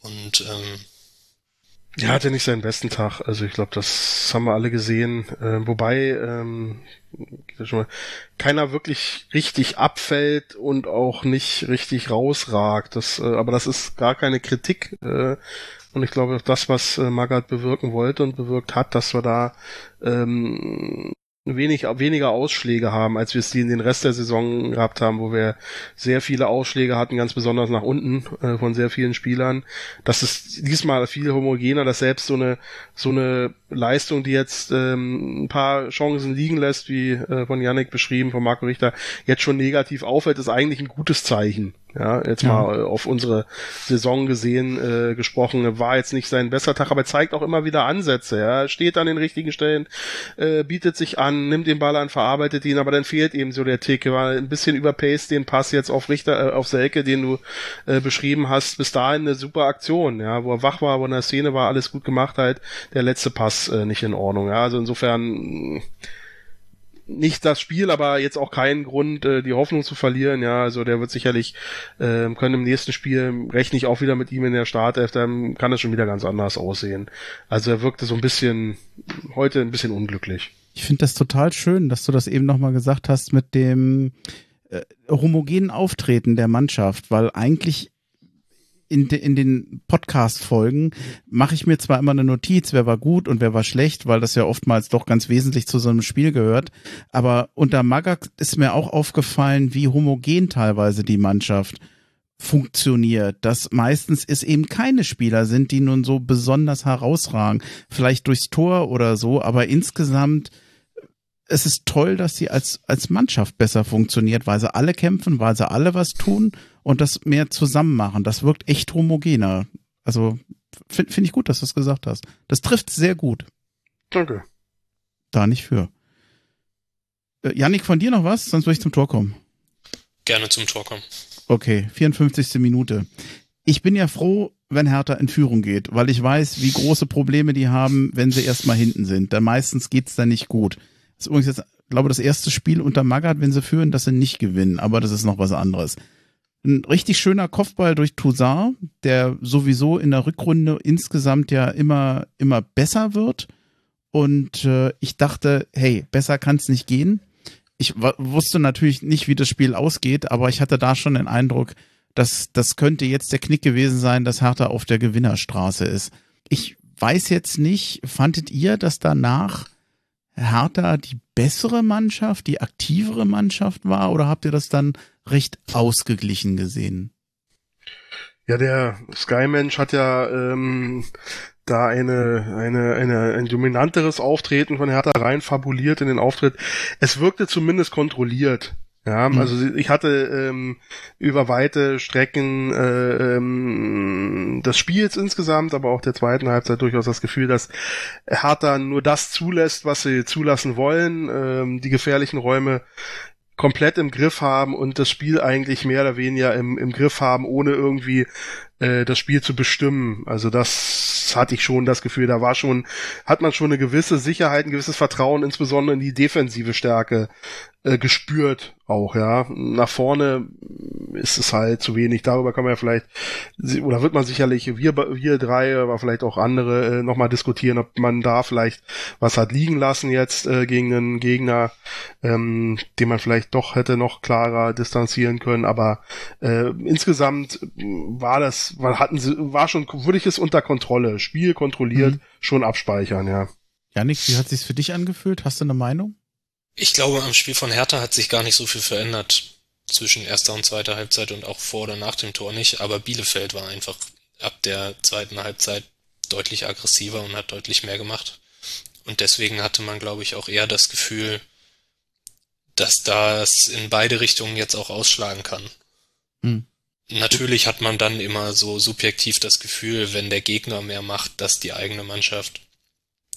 Und ähm, Ja, hatte nicht seinen besten Tag. Also ich glaube, das haben wir alle gesehen. Äh, wobei ähm, keiner wirklich richtig abfällt und auch nicht richtig rausragt. Das, äh, aber das ist gar keine Kritik. Äh, und ich glaube, das, was äh, Magath bewirken wollte und bewirkt hat, dass wir da ähm, wenig, weniger Ausschläge haben, als wir es die in den Rest der Saison gehabt haben, wo wir sehr viele Ausschläge hatten, ganz besonders nach unten äh, von sehr vielen Spielern. Das ist diesmal viel homogener, dass selbst so eine so eine Leistung, die jetzt ähm, ein paar Chancen liegen lässt, wie äh, von Yannick beschrieben, von Marco Richter, jetzt schon negativ auffällt, ist eigentlich ein gutes Zeichen. Ja, jetzt ja. mal äh, auf unsere Saison gesehen äh, gesprochen, war jetzt nicht sein besser Tag, aber zeigt auch immer wieder Ansätze. Ja, steht an den richtigen Stellen, äh, bietet sich an, nimmt den Ball an, verarbeitet ihn, aber dann fehlt eben so der Tick. War ein bisschen überpaced den Pass jetzt auf Richter, äh, auf Selke, den du äh, beschrieben hast. Bis dahin eine super Aktion, ja, wo er wach war, wo in der Szene war, alles gut gemacht halt. Der letzte Pass äh, nicht in Ordnung. Ja, also insofern nicht das Spiel, aber jetzt auch keinen Grund, äh, die Hoffnung zu verlieren. Ja, also der wird sicherlich äh, können im nächsten Spiel rechne ich auch wieder mit ihm in der Startelf, dann kann es schon wieder ganz anders aussehen. Also er wirkte so ein bisschen heute ein bisschen unglücklich. Ich finde das total schön, dass du das eben nochmal gesagt hast mit dem äh, homogenen Auftreten der Mannschaft, weil eigentlich in, de, in den Podcast-Folgen mache ich mir zwar immer eine Notiz, wer war gut und wer war schlecht, weil das ja oftmals doch ganz wesentlich zu so einem Spiel gehört. Aber unter Magak ist mir auch aufgefallen, wie homogen teilweise die Mannschaft funktioniert, dass meistens es eben keine Spieler sind, die nun so besonders herausragen, vielleicht durchs Tor oder so, aber insgesamt es ist toll, dass sie als, als Mannschaft besser funktioniert, weil sie alle kämpfen, weil sie alle was tun und das mehr zusammen machen. Das wirkt echt homogener. Also finde find ich gut, dass du es gesagt hast. Das trifft sehr gut. Danke. Da nicht für. Äh, Janik, von dir noch was? Sonst würde ich zum Tor kommen. Gerne zum Tor kommen. Okay, 54. Minute. Ich bin ja froh, wenn Hertha in Führung geht, weil ich weiß, wie große Probleme die haben, wenn sie erstmal hinten sind. Da meistens geht's dann nicht gut. Das ist übrigens jetzt, glaube das erste Spiel unter Magath, wenn sie führen, dass sie nicht gewinnen, aber das ist noch was anderes. Ein richtig schöner Kopfball durch Toussaint, der sowieso in der Rückrunde insgesamt ja immer, immer besser wird. Und äh, ich dachte, hey, besser kann es nicht gehen. Ich wusste natürlich nicht, wie das Spiel ausgeht, aber ich hatte da schon den Eindruck, dass das könnte jetzt der Knick gewesen sein, dass Hertha auf der Gewinnerstraße ist. Ich weiß jetzt nicht, fandet ihr, dass danach Hertha die bessere Mannschaft, die aktivere Mannschaft war oder habt ihr das dann recht ausgeglichen gesehen? Ja, der Sky-Mensch hat ja ähm, da eine, eine, eine, ein dominanteres Auftreten von Hertha rein fabuliert in den Auftritt. Es wirkte zumindest kontrolliert. Ja, mhm. also ich hatte ähm, über weite Strecken äh, ähm, des Spiels insgesamt, aber auch der zweiten Halbzeit durchaus das Gefühl, dass Hertha nur das zulässt, was sie zulassen wollen, ähm, die gefährlichen Räume komplett im Griff haben und das Spiel eigentlich mehr oder weniger im, im Griff haben, ohne irgendwie äh, das Spiel zu bestimmen. Also das hatte ich schon das Gefühl, da war schon, hat man schon eine gewisse Sicherheit, ein gewisses Vertrauen, insbesondere in die defensive Stärke äh, gespürt auch, ja. Nach vorne ist es halt zu wenig. Darüber kann man ja vielleicht, oder wird man sicherlich, wir, wir drei, aber vielleicht auch andere, äh, nochmal diskutieren, ob man da vielleicht was hat liegen lassen jetzt äh, gegen einen Gegner, ähm, den man vielleicht doch hätte noch klarer distanzieren können. Aber äh, insgesamt war das, war, hatten sie, war schon, würde ich es unter Kontrolle, Spiel kontrolliert, mhm. schon abspeichern, ja. Janik, wie hat sich's für dich angefühlt? Hast du eine Meinung? Ich glaube, am Spiel von Hertha hat sich gar nicht so viel verändert zwischen erster und zweiter Halbzeit und auch vor oder nach dem Tor nicht, aber Bielefeld war einfach ab der zweiten Halbzeit deutlich aggressiver und hat deutlich mehr gemacht. Und deswegen hatte man, glaube ich, auch eher das Gefühl, dass das in beide Richtungen jetzt auch ausschlagen kann. Hm. Natürlich hat man dann immer so subjektiv das Gefühl, wenn der Gegner mehr macht, dass die eigene Mannschaft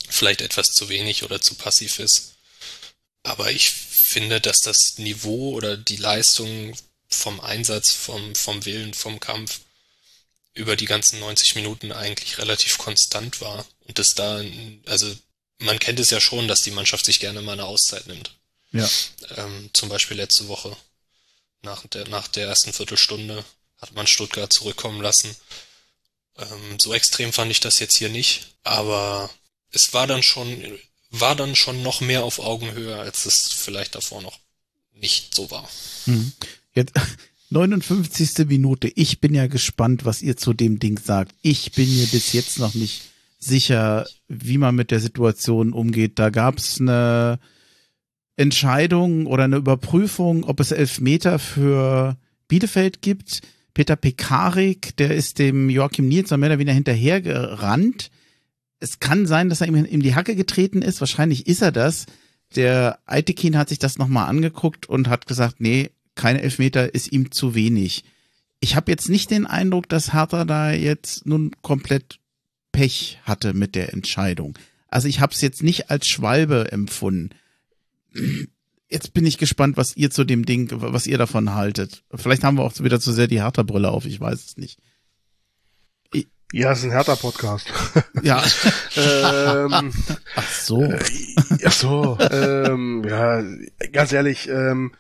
vielleicht etwas zu wenig oder zu passiv ist. Aber ich finde, dass das Niveau oder die Leistung vom Einsatz, vom, vom Willen, vom Kampf über die ganzen 90 Minuten eigentlich relativ konstant war. Und dass da, also man kennt es ja schon, dass die Mannschaft sich gerne mal eine Auszeit nimmt. Ja. Ähm, zum Beispiel letzte Woche nach der, nach der ersten Viertelstunde hat man Stuttgart zurückkommen lassen. Ähm, so extrem fand ich das jetzt hier nicht, aber es war dann schon, war dann schon noch mehr auf Augenhöhe, als es vielleicht davor noch nicht so war. Hm. Jetzt 59. Minute. Ich bin ja gespannt, was ihr zu dem Ding sagt. Ich bin mir bis jetzt noch nicht sicher, wie man mit der Situation umgeht. Da gab es eine Entscheidung oder eine Überprüfung, ob es Elfmeter für Bielefeld gibt. Peter Pekarik, der ist dem Joachim Nils mehr oder weniger hinterhergerannt. Es kann sein, dass er ihm in die Hacke getreten ist. Wahrscheinlich ist er das. Der Aitekin hat sich das nochmal angeguckt und hat gesagt, nee, keine Elfmeter ist ihm zu wenig. Ich habe jetzt nicht den Eindruck, dass Hertha da jetzt nun komplett Pech hatte mit der Entscheidung. Also ich habe es jetzt nicht als Schwalbe empfunden. Jetzt bin ich gespannt, was ihr zu dem Ding, was ihr davon haltet. Vielleicht haben wir auch wieder zu sehr die Hertha-Brille auf, ich weiß es nicht. Ja, es ist ein Hertha-Podcast. Ja. ähm, ach so. Äh, ach so. Ähm, ja, ganz ehrlich, ähm,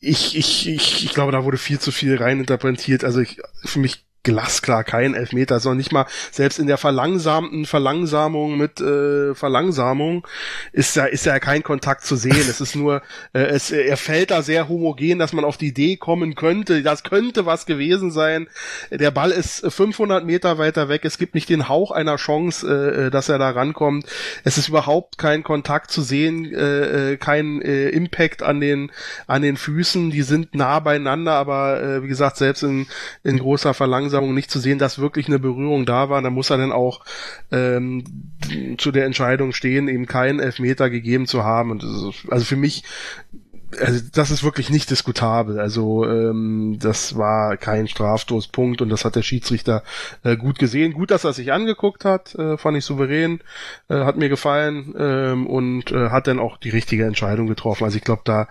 ich, ich, ich, ich glaube, da wurde viel zu viel reininterpretiert. Also ich, für mich glasklar kein Elfmeter, sondern nicht mal selbst in der verlangsamten Verlangsamung mit äh, Verlangsamung ist ja ist ja kein Kontakt zu sehen. es ist nur äh, es er fällt da sehr homogen, dass man auf die Idee kommen könnte, das könnte was gewesen sein. Der Ball ist 500 Meter weiter weg. Es gibt nicht den Hauch einer Chance, äh, dass er da rankommt. Es ist überhaupt kein Kontakt zu sehen, äh, äh, kein äh, Impact an den an den Füßen. Die sind nah beieinander, aber äh, wie gesagt selbst in in großer Verlangsamung Verlangsamung nicht zu sehen, dass wirklich eine Berührung da war. Da muss er dann auch ähm, zu der Entscheidung stehen, eben keinen Elfmeter gegeben zu haben. Und ist, also für mich also das ist wirklich nicht diskutabel. Also ähm, das war kein Strafstoßpunkt und das hat der Schiedsrichter äh, gut gesehen. Gut, dass er sich angeguckt hat, äh, fand ich souverän, äh, hat mir gefallen ähm, und äh, hat dann auch die richtige Entscheidung getroffen. Also ich glaube, da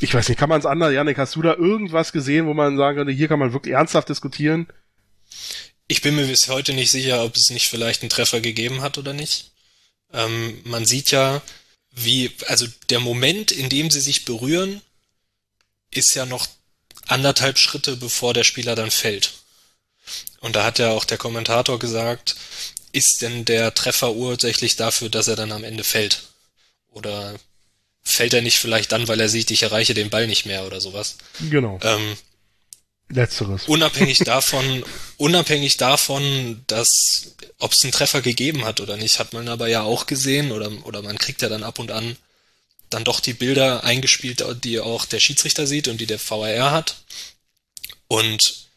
ich weiß nicht, kann man es anders? Janik, hast du da irgendwas gesehen, wo man sagen könnte, hier kann man wirklich ernsthaft diskutieren? Ich bin mir bis heute nicht sicher, ob es nicht vielleicht einen Treffer gegeben hat oder nicht. Ähm, man sieht ja, wie, also der Moment, in dem sie sich berühren, ist ja noch anderthalb Schritte, bevor der Spieler dann fällt. Und da hat ja auch der Kommentator gesagt, ist denn der Treffer ursächlich dafür, dass er dann am Ende fällt? Oder fällt er nicht vielleicht dann, weil er sieht, ich erreiche den Ball nicht mehr oder sowas. Genau. Ähm, Letzteres. Unabhängig davon, unabhängig davon, dass ob es einen Treffer gegeben hat oder nicht, hat man aber ja auch gesehen oder oder man kriegt ja dann ab und an dann doch die Bilder eingespielt, die auch der Schiedsrichter sieht und die der VAR hat. Und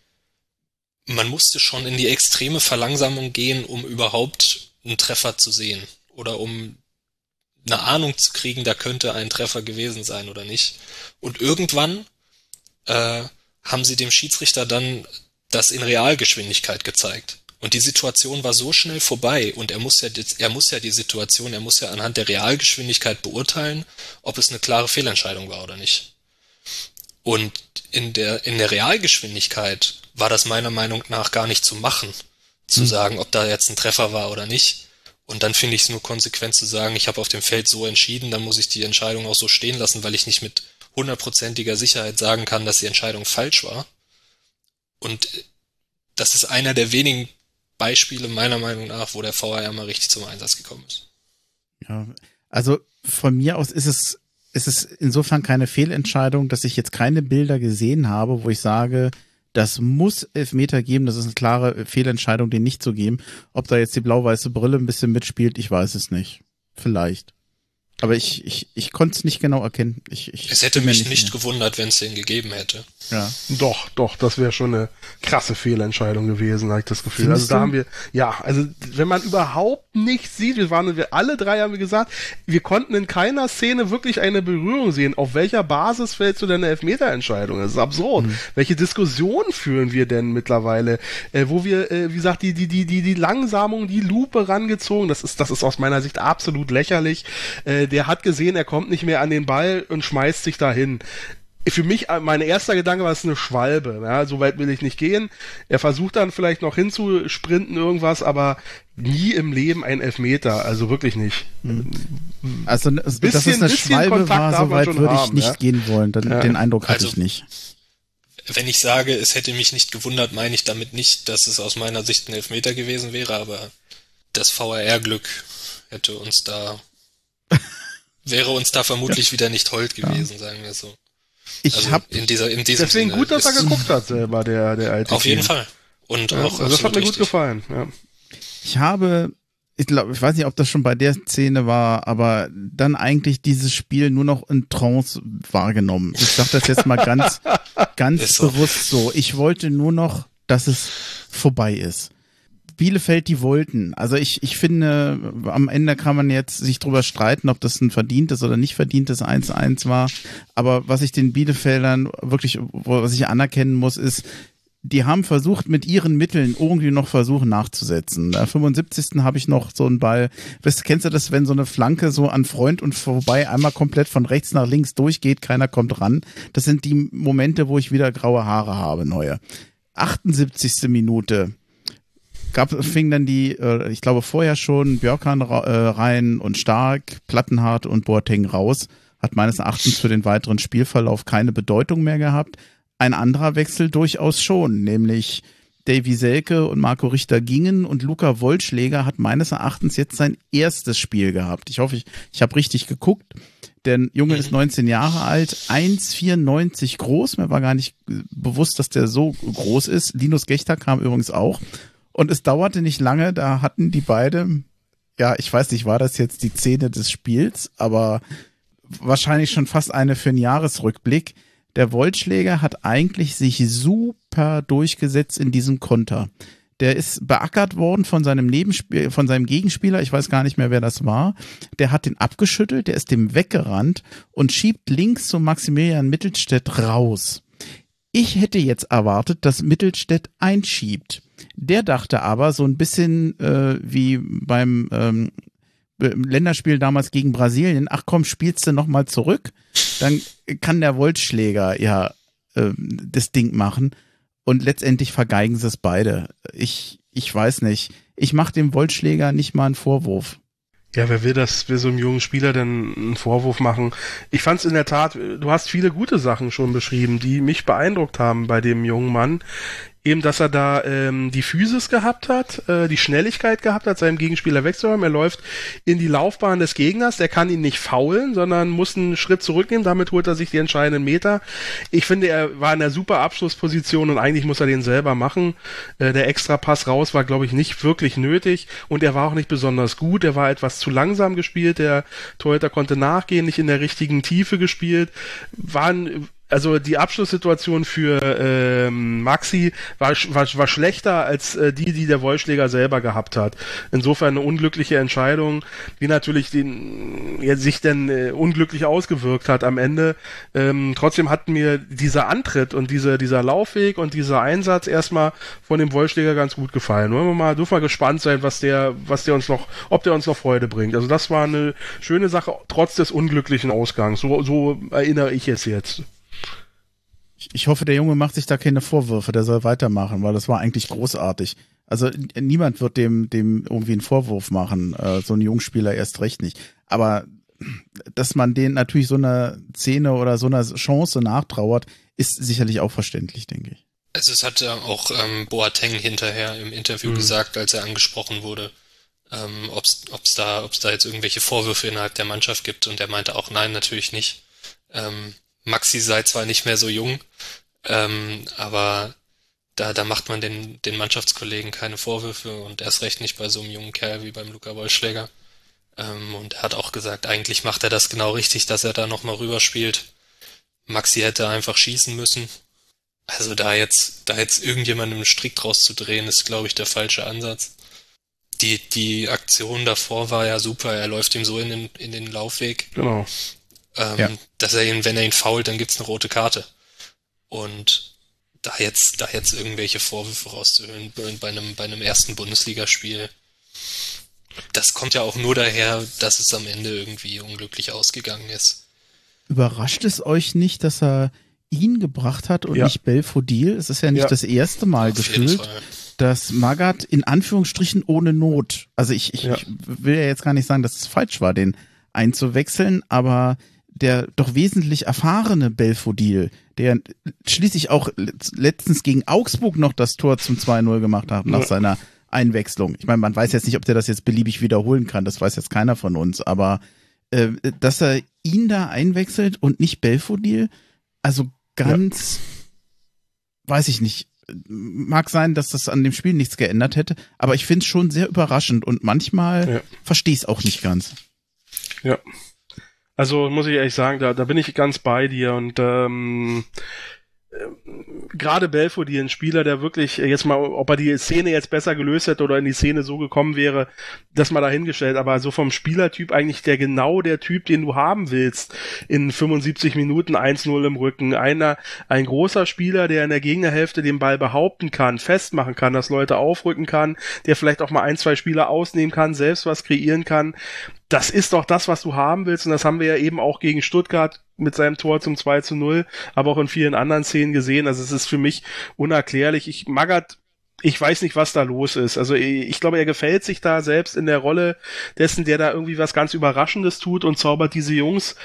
man musste schon in die extreme Verlangsamung gehen, um überhaupt einen Treffer zu sehen oder um eine Ahnung zu kriegen, da könnte ein Treffer gewesen sein oder nicht. Und irgendwann äh, haben sie dem Schiedsrichter dann das in Realgeschwindigkeit gezeigt. Und die Situation war so schnell vorbei und er muss ja, er muss ja die Situation, er muss ja anhand der Realgeschwindigkeit beurteilen, ob es eine klare Fehlentscheidung war oder nicht. Und in der, in der Realgeschwindigkeit war das meiner Meinung nach gar nicht zu machen, zu mhm. sagen, ob da jetzt ein Treffer war oder nicht. Und dann finde ich es nur konsequent zu sagen, ich habe auf dem Feld so entschieden, dann muss ich die Entscheidung auch so stehen lassen, weil ich nicht mit hundertprozentiger Sicherheit sagen kann, dass die Entscheidung falsch war. Und das ist einer der wenigen Beispiele meiner Meinung nach, wo der VAR mal richtig zum Einsatz gekommen ist. Ja, also von mir aus ist es, ist es insofern keine Fehlentscheidung, dass ich jetzt keine Bilder gesehen habe, wo ich sage, das muss Elfmeter geben. Das ist eine klare Fehlentscheidung, den nicht zu geben. Ob da jetzt die blau-weiße Brille ein bisschen mitspielt, ich weiß es nicht. Vielleicht. Aber ich, ich, ich konnte es nicht genau erkennen. Ich, ich es hätte mich nicht, nicht gewundert, wenn es den gegeben hätte. Ja. Doch, doch, das wäre schon eine krasse Fehlentscheidung gewesen, habe ich das Gefühl. Findest also da du? haben wir, ja, also wenn man überhaupt nicht sieht, wir waren wir alle drei haben wir gesagt, wir konnten in keiner Szene wirklich eine Berührung sehen. Auf welcher Basis fällt so denn eine Elfmeterentscheidung? Das ist absurd. Mhm. Welche Diskussion führen wir denn mittlerweile, äh, wo wir, äh, wie gesagt, die, die, die, die, die Langsamung, die Lupe rangezogen, das ist, das ist aus meiner Sicht absolut lächerlich. Äh, der hat gesehen, er kommt nicht mehr an den Ball und schmeißt sich dahin für mich, äh, mein erster Gedanke war, es ist eine Schwalbe. Ja, so weit will ich nicht gehen. Er versucht dann vielleicht noch hinzusprinten irgendwas, aber nie im Leben ein Elfmeter. Also wirklich nicht. Hm. Also, bisschen, dass es eine Schwalbe Kontakt war, so weit würde ich nicht ja? gehen wollen. Den, ja. den Eindruck hatte also, ich nicht. wenn ich sage, es hätte mich nicht gewundert, meine ich damit nicht, dass es aus meiner Sicht ein Elfmeter gewesen wäre, aber das VRR-Glück hätte uns da, wäre uns da vermutlich wieder nicht hold gewesen, ja. sagen wir so. Ich also hab in dieser, in diesem Deswegen Sinne gut, dass er geguckt hat selber, der, der alte. Auf jeden Fall. Und ja, auch. Also das hat mir richtig. gut gefallen, ja. Ich habe ich glaube, ich weiß nicht, ob das schon bei der Szene war, aber dann eigentlich dieses Spiel nur noch in Trance wahrgenommen. Ich sage das jetzt mal ganz, ganz so. bewusst so. Ich wollte nur noch, dass es vorbei ist. Bielefeld, die wollten. Also ich, ich finde, am Ende kann man jetzt sich drüber streiten, ob das ein verdientes oder nicht verdientes 1-1 war. Aber was ich den Bielefeldern wirklich, was ich anerkennen muss, ist, die haben versucht, mit ihren Mitteln irgendwie noch versuchen nachzusetzen. Da 75. habe ich noch so einen Ball. Weißt, kennst du das, wenn so eine Flanke so an Freund und vorbei einmal komplett von rechts nach links durchgeht, keiner kommt ran? Das sind die Momente, wo ich wieder graue Haare habe, neue. 78. Minute gab, fing dann die, äh, ich glaube vorher schon, Björkan äh, rein und Stark, Plattenhardt und Boateng raus. Hat meines Erachtens für den weiteren Spielverlauf keine Bedeutung mehr gehabt. Ein anderer Wechsel durchaus schon, nämlich Davy Selke und Marco Richter gingen und Luca Wollschläger hat meines Erachtens jetzt sein erstes Spiel gehabt. Ich hoffe, ich, ich habe richtig geguckt. Der Junge ist 19 Jahre alt, 1,94 groß. Mir war gar nicht bewusst, dass der so groß ist. Linus Gechter kam übrigens auch. Und es dauerte nicht lange, da hatten die beide, ja, ich weiß nicht, war das jetzt die Szene des Spiels, aber wahrscheinlich schon fast eine für einen Jahresrückblick der Voltschläger hat eigentlich sich super durchgesetzt in diesem Konter. Der ist beackert worden von seinem Nebenspiel, von seinem Gegenspieler. Ich weiß gar nicht mehr, wer das war. Der hat den abgeschüttelt, der ist dem weggerannt und schiebt links zu Maximilian Mittelstädt raus. Ich hätte jetzt erwartet, dass Mittelstädt einschiebt. Der dachte aber so ein bisschen äh, wie beim ähm, Länderspiel damals gegen Brasilien, ach komm, spielst du nochmal zurück, dann kann der Voltschläger ja äh, das Ding machen und letztendlich vergeigen sie es beide. Ich, ich weiß nicht. Ich mache dem Voltschläger nicht mal einen Vorwurf. Ja, wer will das, will so einem jungen Spieler denn einen Vorwurf machen? Ich fand es in der Tat, du hast viele gute Sachen schon beschrieben, die mich beeindruckt haben bei dem jungen Mann eben, dass er da ähm, die Physis gehabt hat, äh, die Schnelligkeit gehabt hat, seinem Gegenspieler wegzuräumen. Er läuft in die Laufbahn des Gegners, der kann ihn nicht faulen, sondern muss einen Schritt zurücknehmen, damit holt er sich die entscheidenden Meter. Ich finde, er war in der super Abschlussposition und eigentlich muss er den selber machen. Äh, der extra Pass raus war, glaube ich, nicht wirklich nötig und er war auch nicht besonders gut. Er war etwas zu langsam gespielt, der Torhüter konnte nachgehen, nicht in der richtigen Tiefe gespielt. Waren also die Abschlusssituation für ähm, Maxi war, war, war schlechter als äh, die, die der Wollschläger selber gehabt hat. Insofern eine unglückliche Entscheidung, die natürlich den, ja, sich dann äh, unglücklich ausgewirkt hat am Ende. Ähm, trotzdem hat mir dieser Antritt und diese, dieser Laufweg und dieser Einsatz erstmal von dem Wollschläger ganz gut gefallen. Wollen wir mal, dürfen wir gespannt sein, was der, was der uns noch, ob der uns noch Freude bringt. Also das war eine schöne Sache, trotz des unglücklichen Ausgangs. So, so erinnere ich es jetzt. Ich hoffe, der Junge macht sich da keine Vorwürfe, der soll weitermachen, weil das war eigentlich großartig. Also niemand wird dem, dem irgendwie einen Vorwurf machen, äh, so ein Jungspieler erst recht nicht. Aber dass man denen natürlich so einer Szene oder so einer Chance nachtrauert, ist sicherlich auch verständlich, denke ich. Also es hat auch ähm, Boateng hinterher im Interview mhm. gesagt, als er angesprochen wurde, ähm, ob es da, ob's da jetzt irgendwelche Vorwürfe innerhalb der Mannschaft gibt und er meinte auch, nein, natürlich nicht. Ähm, Maxi sei zwar nicht mehr so jung, ähm, aber da, da macht man den, den Mannschaftskollegen keine Vorwürfe und erst recht nicht bei so einem jungen Kerl wie beim Luca Wollschläger. Ähm, und er hat auch gesagt, eigentlich macht er das genau richtig, dass er da nochmal rüberspielt. Maxi hätte einfach schießen müssen. Also da jetzt, da jetzt irgendjemandem einen Strick draus zu drehen, ist, glaube ich, der falsche Ansatz. Die, die Aktion davor war ja super. Er läuft ihm so in den, in den Laufweg. Genau ähm, ja. dass er ihn, wenn er ihn fault, dann gibt's eine rote Karte. Und da jetzt, da jetzt irgendwelche Vorwürfe rauszuhören bei einem, bei einem ersten Bundesligaspiel, das kommt ja auch nur daher, dass es am Ende irgendwie unglücklich ausgegangen ist. Überrascht es euch nicht, dass er ihn gebracht hat und ja. nicht Belfodil? Es ist ja nicht ja. das erste Mal Auf gefühlt, dass Magath in Anführungsstrichen ohne Not, also ich, ich, ja. ich will ja jetzt gar nicht sagen, dass es falsch war, den einzuwechseln, aber der doch wesentlich erfahrene Belfodil, der schließlich auch letztens gegen Augsburg noch das Tor zum 2-0 gemacht hat nach ja. seiner Einwechslung. Ich meine, man weiß jetzt nicht, ob der das jetzt beliebig wiederholen kann, das weiß jetzt keiner von uns, aber äh, dass er ihn da einwechselt und nicht Belfodil, also ganz, ja. weiß ich nicht. Mag sein, dass das an dem Spiel nichts geändert hätte, aber ich finde es schon sehr überraschend und manchmal ja. verstehe ich es auch nicht ganz. Ja. Also muss ich ehrlich sagen, da, da bin ich ganz bei dir und ähm, gerade Belfodil, ein Spieler, der wirklich jetzt mal, ob er die Szene jetzt besser gelöst hätte oder in die Szene so gekommen wäre, das mal dahingestellt, aber so vom Spielertyp eigentlich der genau der Typ, den du haben willst in 75 Minuten 1-0 im Rücken. Einer, ein großer Spieler, der in der Gegnerhälfte den Ball behaupten kann, festmachen kann, dass Leute aufrücken kann, der vielleicht auch mal ein, zwei Spieler ausnehmen kann, selbst was kreieren kann das ist doch das, was du haben willst. Und das haben wir ja eben auch gegen Stuttgart mit seinem Tor zum 2 zu 0, aber auch in vielen anderen Szenen gesehen. Also es ist für mich unerklärlich. Ich Magath ich weiß nicht, was da los ist. Also ich glaube, er gefällt sich da selbst in der Rolle dessen, der da irgendwie was ganz Überraschendes tut und zaubert diese Jungs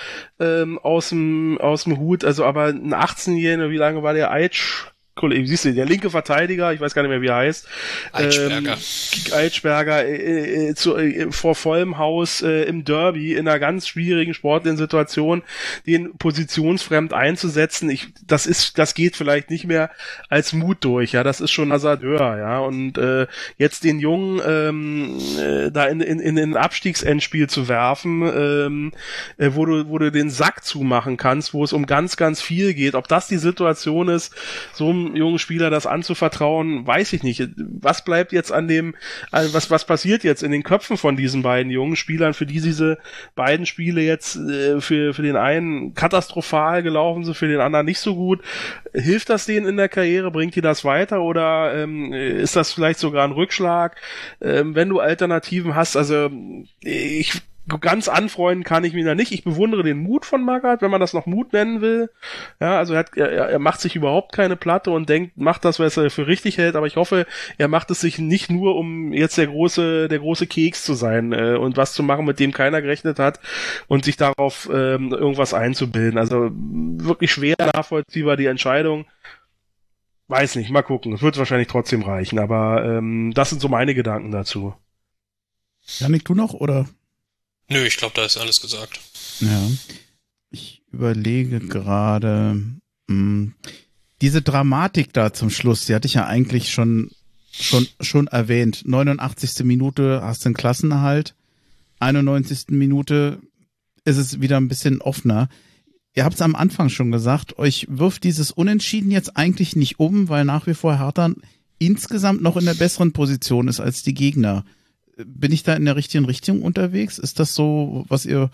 ähm, aus dem aus dem Hut. Also aber ein 18-Jähriger, wie lange war der Eitsch? Kollege, siehst du, der linke Verteidiger, ich weiß gar nicht mehr, wie er heißt. Eitschberger. Ähm, Eitschberger äh, äh, zu, äh, vor vollem Haus äh, im Derby in einer ganz schwierigen sportlichen Situation, den positionsfremd einzusetzen. Ich, das ist, das geht vielleicht nicht mehr als Mut durch, ja. Das ist schon Hasardeur, ja. Und äh, jetzt den Jungen ähm, äh, da in, in, in ein Abstiegsendspiel zu werfen, ähm, äh, wo du, wo du den Sack zumachen kannst, wo es um ganz, ganz viel geht. Ob das die Situation ist, so jungen Spieler das anzuvertrauen, weiß ich nicht. Was bleibt jetzt an dem, was, was passiert jetzt in den Köpfen von diesen beiden jungen Spielern, für die diese beiden Spiele jetzt äh, für, für den einen katastrophal gelaufen sind, für den anderen nicht so gut. Hilft das denen in der Karriere? Bringt die das weiter oder ähm, ist das vielleicht sogar ein Rückschlag? Ähm, wenn du Alternativen hast, also ich ganz anfreunden kann ich mich da nicht. Ich bewundere den Mut von Magath, wenn man das noch Mut nennen will. Ja, also er, hat, er, er macht sich überhaupt keine Platte und denkt, macht das, was er für richtig hält. Aber ich hoffe, er macht es sich nicht nur, um jetzt der große, der große Keks zu sein äh, und was zu machen, mit dem keiner gerechnet hat und sich darauf ähm, irgendwas einzubilden. Also wirklich schwer nachvollziehbar die Entscheidung. Weiß nicht, mal gucken. Es wird wahrscheinlich trotzdem reichen, aber ähm, das sind so meine Gedanken dazu. Janik, du noch oder? Nö, ich glaube, da ist alles gesagt. Ja. Ich überlege gerade, hm, diese Dramatik da zum Schluss, die hatte ich ja eigentlich schon, schon, schon erwähnt. 89. Minute hast du einen Klassenerhalt. 91. Minute ist es wieder ein bisschen offener. Ihr habt es am Anfang schon gesagt, euch wirft dieses Unentschieden jetzt eigentlich nicht um, weil nach wie vor Hertha insgesamt noch in der besseren Position ist als die Gegner bin ich da in der richtigen Richtung unterwegs? Ist das so, was ihr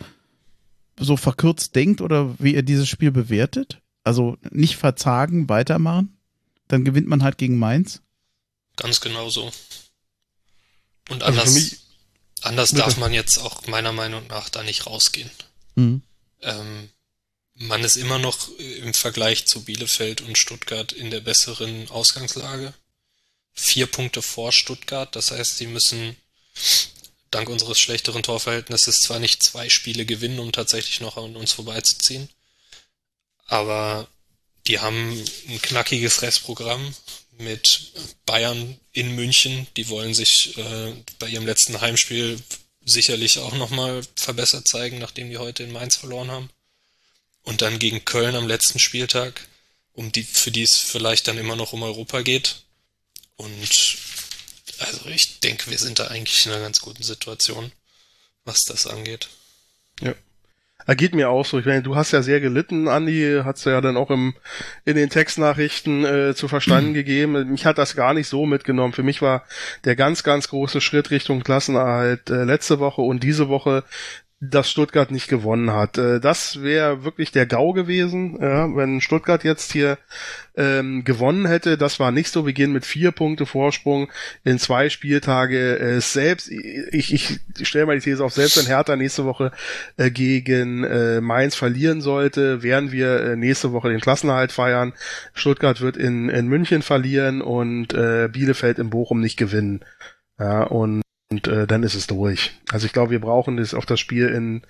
so verkürzt denkt oder wie ihr dieses Spiel bewertet? Also nicht verzagen, weitermachen? Dann gewinnt man halt gegen Mainz? Ganz genau so. Und also anders, also anders darf man jetzt auch meiner Meinung nach da nicht rausgehen. Mhm. Ähm, man ist immer noch im Vergleich zu Bielefeld und Stuttgart in der besseren Ausgangslage. Vier Punkte vor Stuttgart, das heißt, sie müssen dank unseres schlechteren Torverhältnisses zwar nicht zwei Spiele gewinnen, um tatsächlich noch an uns vorbeizuziehen, aber die haben ein knackiges Restprogramm mit Bayern in München. Die wollen sich äh, bei ihrem letzten Heimspiel sicherlich auch nochmal verbessert zeigen, nachdem die heute in Mainz verloren haben. Und dann gegen Köln am letzten Spieltag, um die, für die es vielleicht dann immer noch um Europa geht. Und also ich denke, wir sind da eigentlich in einer ganz guten Situation, was das angeht. Ja. Er geht mir auch so. Ich meine, du hast ja sehr gelitten, Andi, hat's ja dann auch im, in den Textnachrichten äh, zu verstanden gegeben. Mich hat das gar nicht so mitgenommen. Für mich war der ganz, ganz große Schritt Richtung Klassenerhalt äh, letzte Woche und diese Woche dass Stuttgart nicht gewonnen hat. Äh, das wäre wirklich der GAU gewesen, ja, wenn Stuttgart jetzt hier ähm, gewonnen hätte. Das war nicht so. Wir gehen mit vier Punkte Vorsprung in zwei Spieltage. Äh, selbst, ich, ich stelle mal die These auf, selbst wenn Hertha nächste Woche äh, gegen äh, Mainz verlieren sollte, werden wir äh, nächste Woche den Klassenerhalt feiern. Stuttgart wird in, in München verlieren und äh, Bielefeld in Bochum nicht gewinnen. Ja, und und äh, dann ist es durch. Also ich glaube, wir brauchen das auf das Spiel in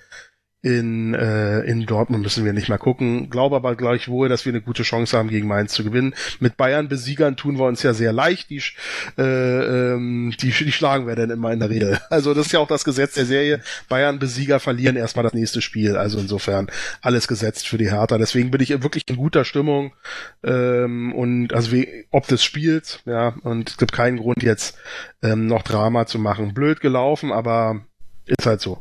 in, äh, in Dortmund müssen wir nicht mehr gucken. Glaube aber gleichwohl, dass wir eine gute Chance haben, gegen Mainz zu gewinnen. Mit Bayern besiegern tun wir uns ja sehr leicht. Die, äh, ähm, die, die schlagen wir dann immer in der Regel. Also das ist ja auch das Gesetz der Serie. Bayern Besieger verlieren erstmal das nächste Spiel. Also insofern alles gesetzt für die Hertha. Deswegen bin ich wirklich in guter Stimmung. Ähm, und also wie, ob des Spiels, ja, und es gibt keinen Grund jetzt ähm, noch Drama zu machen. Blöd gelaufen, aber ist halt so.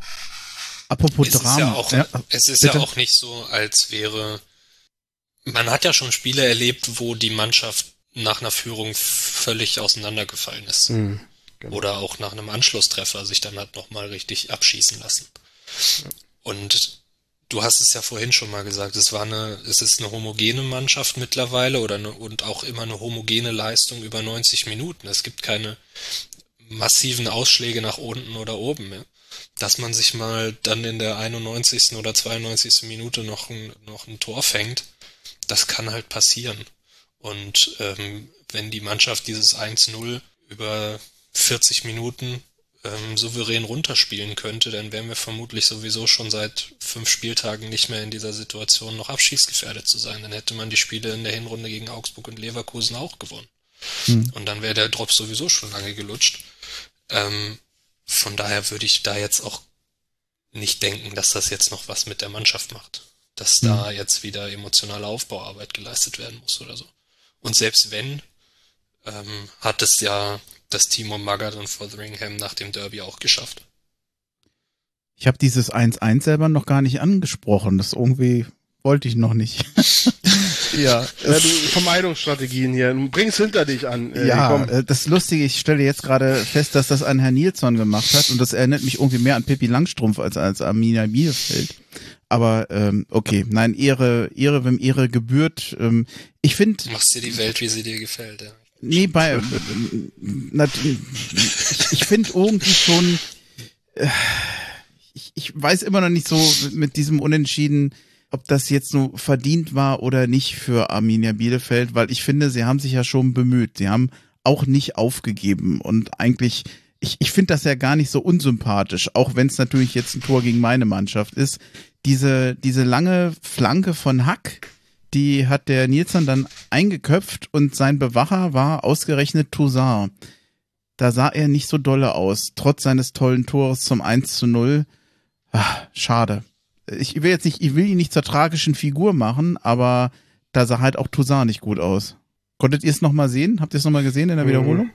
Apropos es Drama. Ist ja auch, ja, es ist bitte? ja auch nicht so, als wäre. Man hat ja schon Spiele erlebt, wo die Mannschaft nach einer Führung völlig auseinandergefallen ist. Mhm, genau. Oder auch nach einem Anschlusstreffer sich dann hat nochmal richtig abschießen lassen. Ja. Und du hast es ja vorhin schon mal gesagt, es war eine, es ist eine homogene Mannschaft mittlerweile oder eine, und auch immer eine homogene Leistung über 90 Minuten. Es gibt keine massiven Ausschläge nach unten oder oben mehr dass man sich mal dann in der 91. oder 92. Minute noch ein, noch ein Tor fängt, das kann halt passieren. Und ähm, wenn die Mannschaft dieses 1-0 über 40 Minuten ähm, souverän runterspielen könnte, dann wären wir vermutlich sowieso schon seit fünf Spieltagen nicht mehr in dieser Situation, noch abschießgefährdet zu sein. Dann hätte man die Spiele in der Hinrunde gegen Augsburg und Leverkusen auch gewonnen. Hm. Und dann wäre der Drop sowieso schon lange gelutscht. Ähm, von daher würde ich da jetzt auch nicht denken, dass das jetzt noch was mit der Mannschaft macht. Dass mhm. da jetzt wieder emotionale Aufbauarbeit geleistet werden muss oder so. Und selbst wenn, ähm, hat es ja das Team um Magath und Fotheringham nach dem Derby auch geschafft. Ich habe dieses 1-1 selber noch gar nicht angesprochen. Das irgendwie wollte ich noch nicht. ja, ja du, Vermeidungsstrategien hier. Du bringst hinter dich an. Äh, ja, komm. Äh, das Lustige, ich stelle jetzt gerade fest, dass das ein Herr Nilsson gemacht hat und das erinnert mich irgendwie mehr an Pippi Langstrumpf als als Arminia Bielefeld. Aber ähm, okay, nein, Ehre, Ehre, wem Ehre gebührt. Ähm, ich finde. Machst dir die Welt, wie sie dir gefällt, ja. Nee, bei äh, ich, ich finde irgendwie schon. Äh, ich, ich weiß immer noch nicht so mit diesem Unentschieden ob das jetzt nur verdient war oder nicht für Arminia Bielefeld, weil ich finde, sie haben sich ja schon bemüht. Sie haben auch nicht aufgegeben und eigentlich, ich, ich finde das ja gar nicht so unsympathisch, auch wenn es natürlich jetzt ein Tor gegen meine Mannschaft ist. Diese, diese lange Flanke von Hack, die hat der Nilsson dann eingeköpft und sein Bewacher war ausgerechnet Toussaint. Da sah er nicht so dolle aus, trotz seines tollen Tores zum 1 zu 0. Ach, schade ich will jetzt nicht, ich will ihn nicht zur tragischen Figur machen, aber da sah halt auch Toussaint nicht gut aus. Konntet ihr es nochmal sehen? Habt ihr es nochmal gesehen in der mhm. Wiederholung?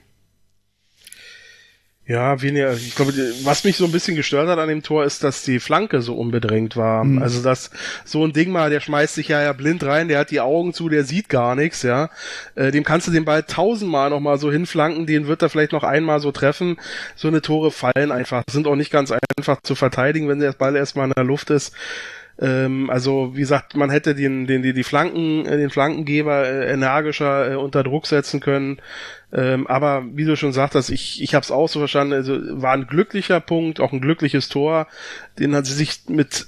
Ja, weniger. Ich glaube, was mich so ein bisschen gestört hat an dem Tor ist, dass die Flanke so unbedrängt war. Mhm. Also dass so ein Ding mal, der schmeißt sich ja, ja blind rein, der hat die Augen zu, der sieht gar nichts, ja. Äh, dem kannst du den Ball tausendmal nochmal so hinflanken, den wird er vielleicht noch einmal so treffen. So eine Tore fallen einfach, sind auch nicht ganz einfach zu verteidigen, wenn der Ball erstmal in der Luft ist. Ähm, also wie gesagt, man hätte den, den, die, die Flanken, äh, den Flankengeber äh, energischer äh, unter Druck setzen können. Ähm, aber wie du schon sagtest, ich, ich habe es auch so verstanden, also war ein glücklicher Punkt, auch ein glückliches Tor. Den hat sie sich mit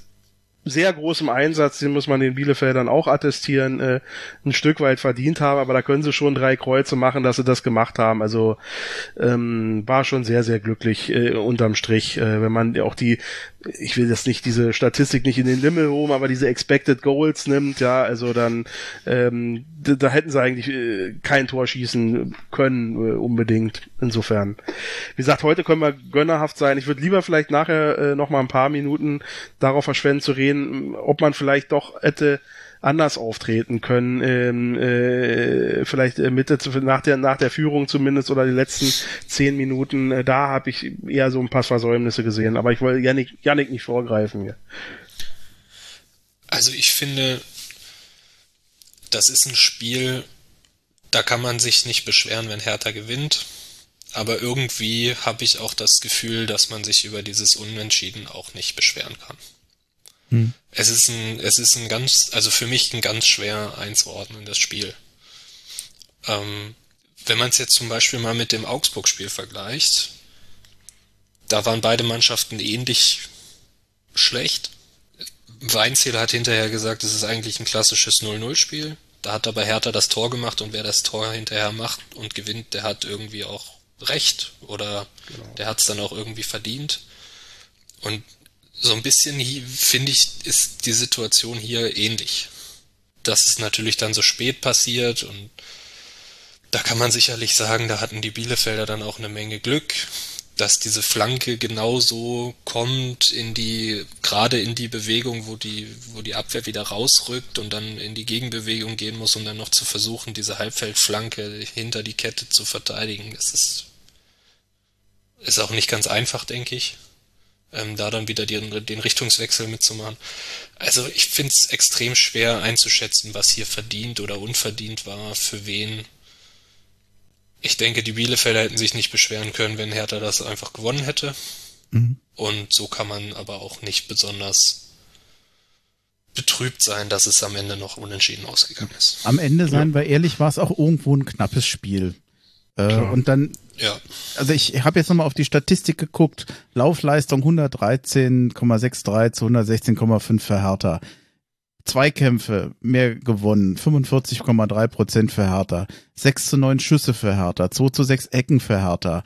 sehr großem Einsatz, den muss man den Bielefeldern auch attestieren, äh, ein Stück weit verdient haben, aber da können sie schon drei Kreuze machen, dass sie das gemacht haben. Also ähm, war schon sehr, sehr glücklich äh, unterm Strich, äh, wenn man auch die, ich will das nicht, diese Statistik nicht in den Limmel holen, aber diese Expected Goals nimmt, ja, also dann ähm, da, da hätten sie eigentlich äh, kein Tor schießen können, äh, unbedingt. Insofern. Wie gesagt, heute können wir gönnerhaft sein. Ich würde lieber vielleicht nachher äh, noch mal ein paar Minuten darauf verschwenden zu reden, ob man vielleicht doch hätte anders auftreten können, ähm, äh, vielleicht äh, Mitte zu, nach der nach der Führung zumindest oder die letzten zehn Minuten. Äh, da habe ich eher so ein paar Versäumnisse gesehen, aber ich wollte Janik, Janik nicht vorgreifen hier. Also ich finde, das ist ein Spiel, da kann man sich nicht beschweren, wenn Hertha gewinnt. Aber irgendwie habe ich auch das Gefühl, dass man sich über dieses Unentschieden auch nicht beschweren kann. Hm. Es ist ein, es ist ein ganz, also für mich ein ganz schwer einzuordnendes Spiel. Ähm, wenn man es jetzt zum Beispiel mal mit dem Augsburg-Spiel vergleicht, da waren beide Mannschaften ähnlich schlecht. Weinzierl hat hinterher gesagt, es ist eigentlich ein klassisches 0-0-Spiel. Da hat aber Hertha das Tor gemacht und wer das Tor hinterher macht und gewinnt, der hat irgendwie auch recht oder genau. der hat es dann auch irgendwie verdient. Und So ein bisschen, finde ich, ist die Situation hier ähnlich. Dass es natürlich dann so spät passiert und da kann man sicherlich sagen, da hatten die Bielefelder dann auch eine Menge Glück, dass diese Flanke genauso kommt in die, gerade in die Bewegung, wo die, wo die Abwehr wieder rausrückt und dann in die Gegenbewegung gehen muss, um dann noch zu versuchen, diese Halbfeldflanke hinter die Kette zu verteidigen. Das ist, ist auch nicht ganz einfach, denke ich ähm, da dann wieder den, den Richtungswechsel mitzumachen. Also ich finde es extrem schwer einzuschätzen, was hier verdient oder unverdient war, für wen. Ich denke, die Bielefelder hätten sich nicht beschweren können, wenn Hertha das einfach gewonnen hätte. Mhm. Und so kann man aber auch nicht besonders betrübt sein, dass es am Ende noch unentschieden ausgegangen ist. Am Ende, seien wir ehrlich, war es auch irgendwo ein knappes Spiel. Äh, und dann ja. Also ich habe jetzt nochmal auf die Statistik geguckt. Laufleistung 113,63 zu 116,5 für Hertha. Zweikämpfe mehr gewonnen, 45,3 Prozent für Hertha. 6 zu 9 Schüsse für Hertha, 2 zu 6 Ecken für Hertha.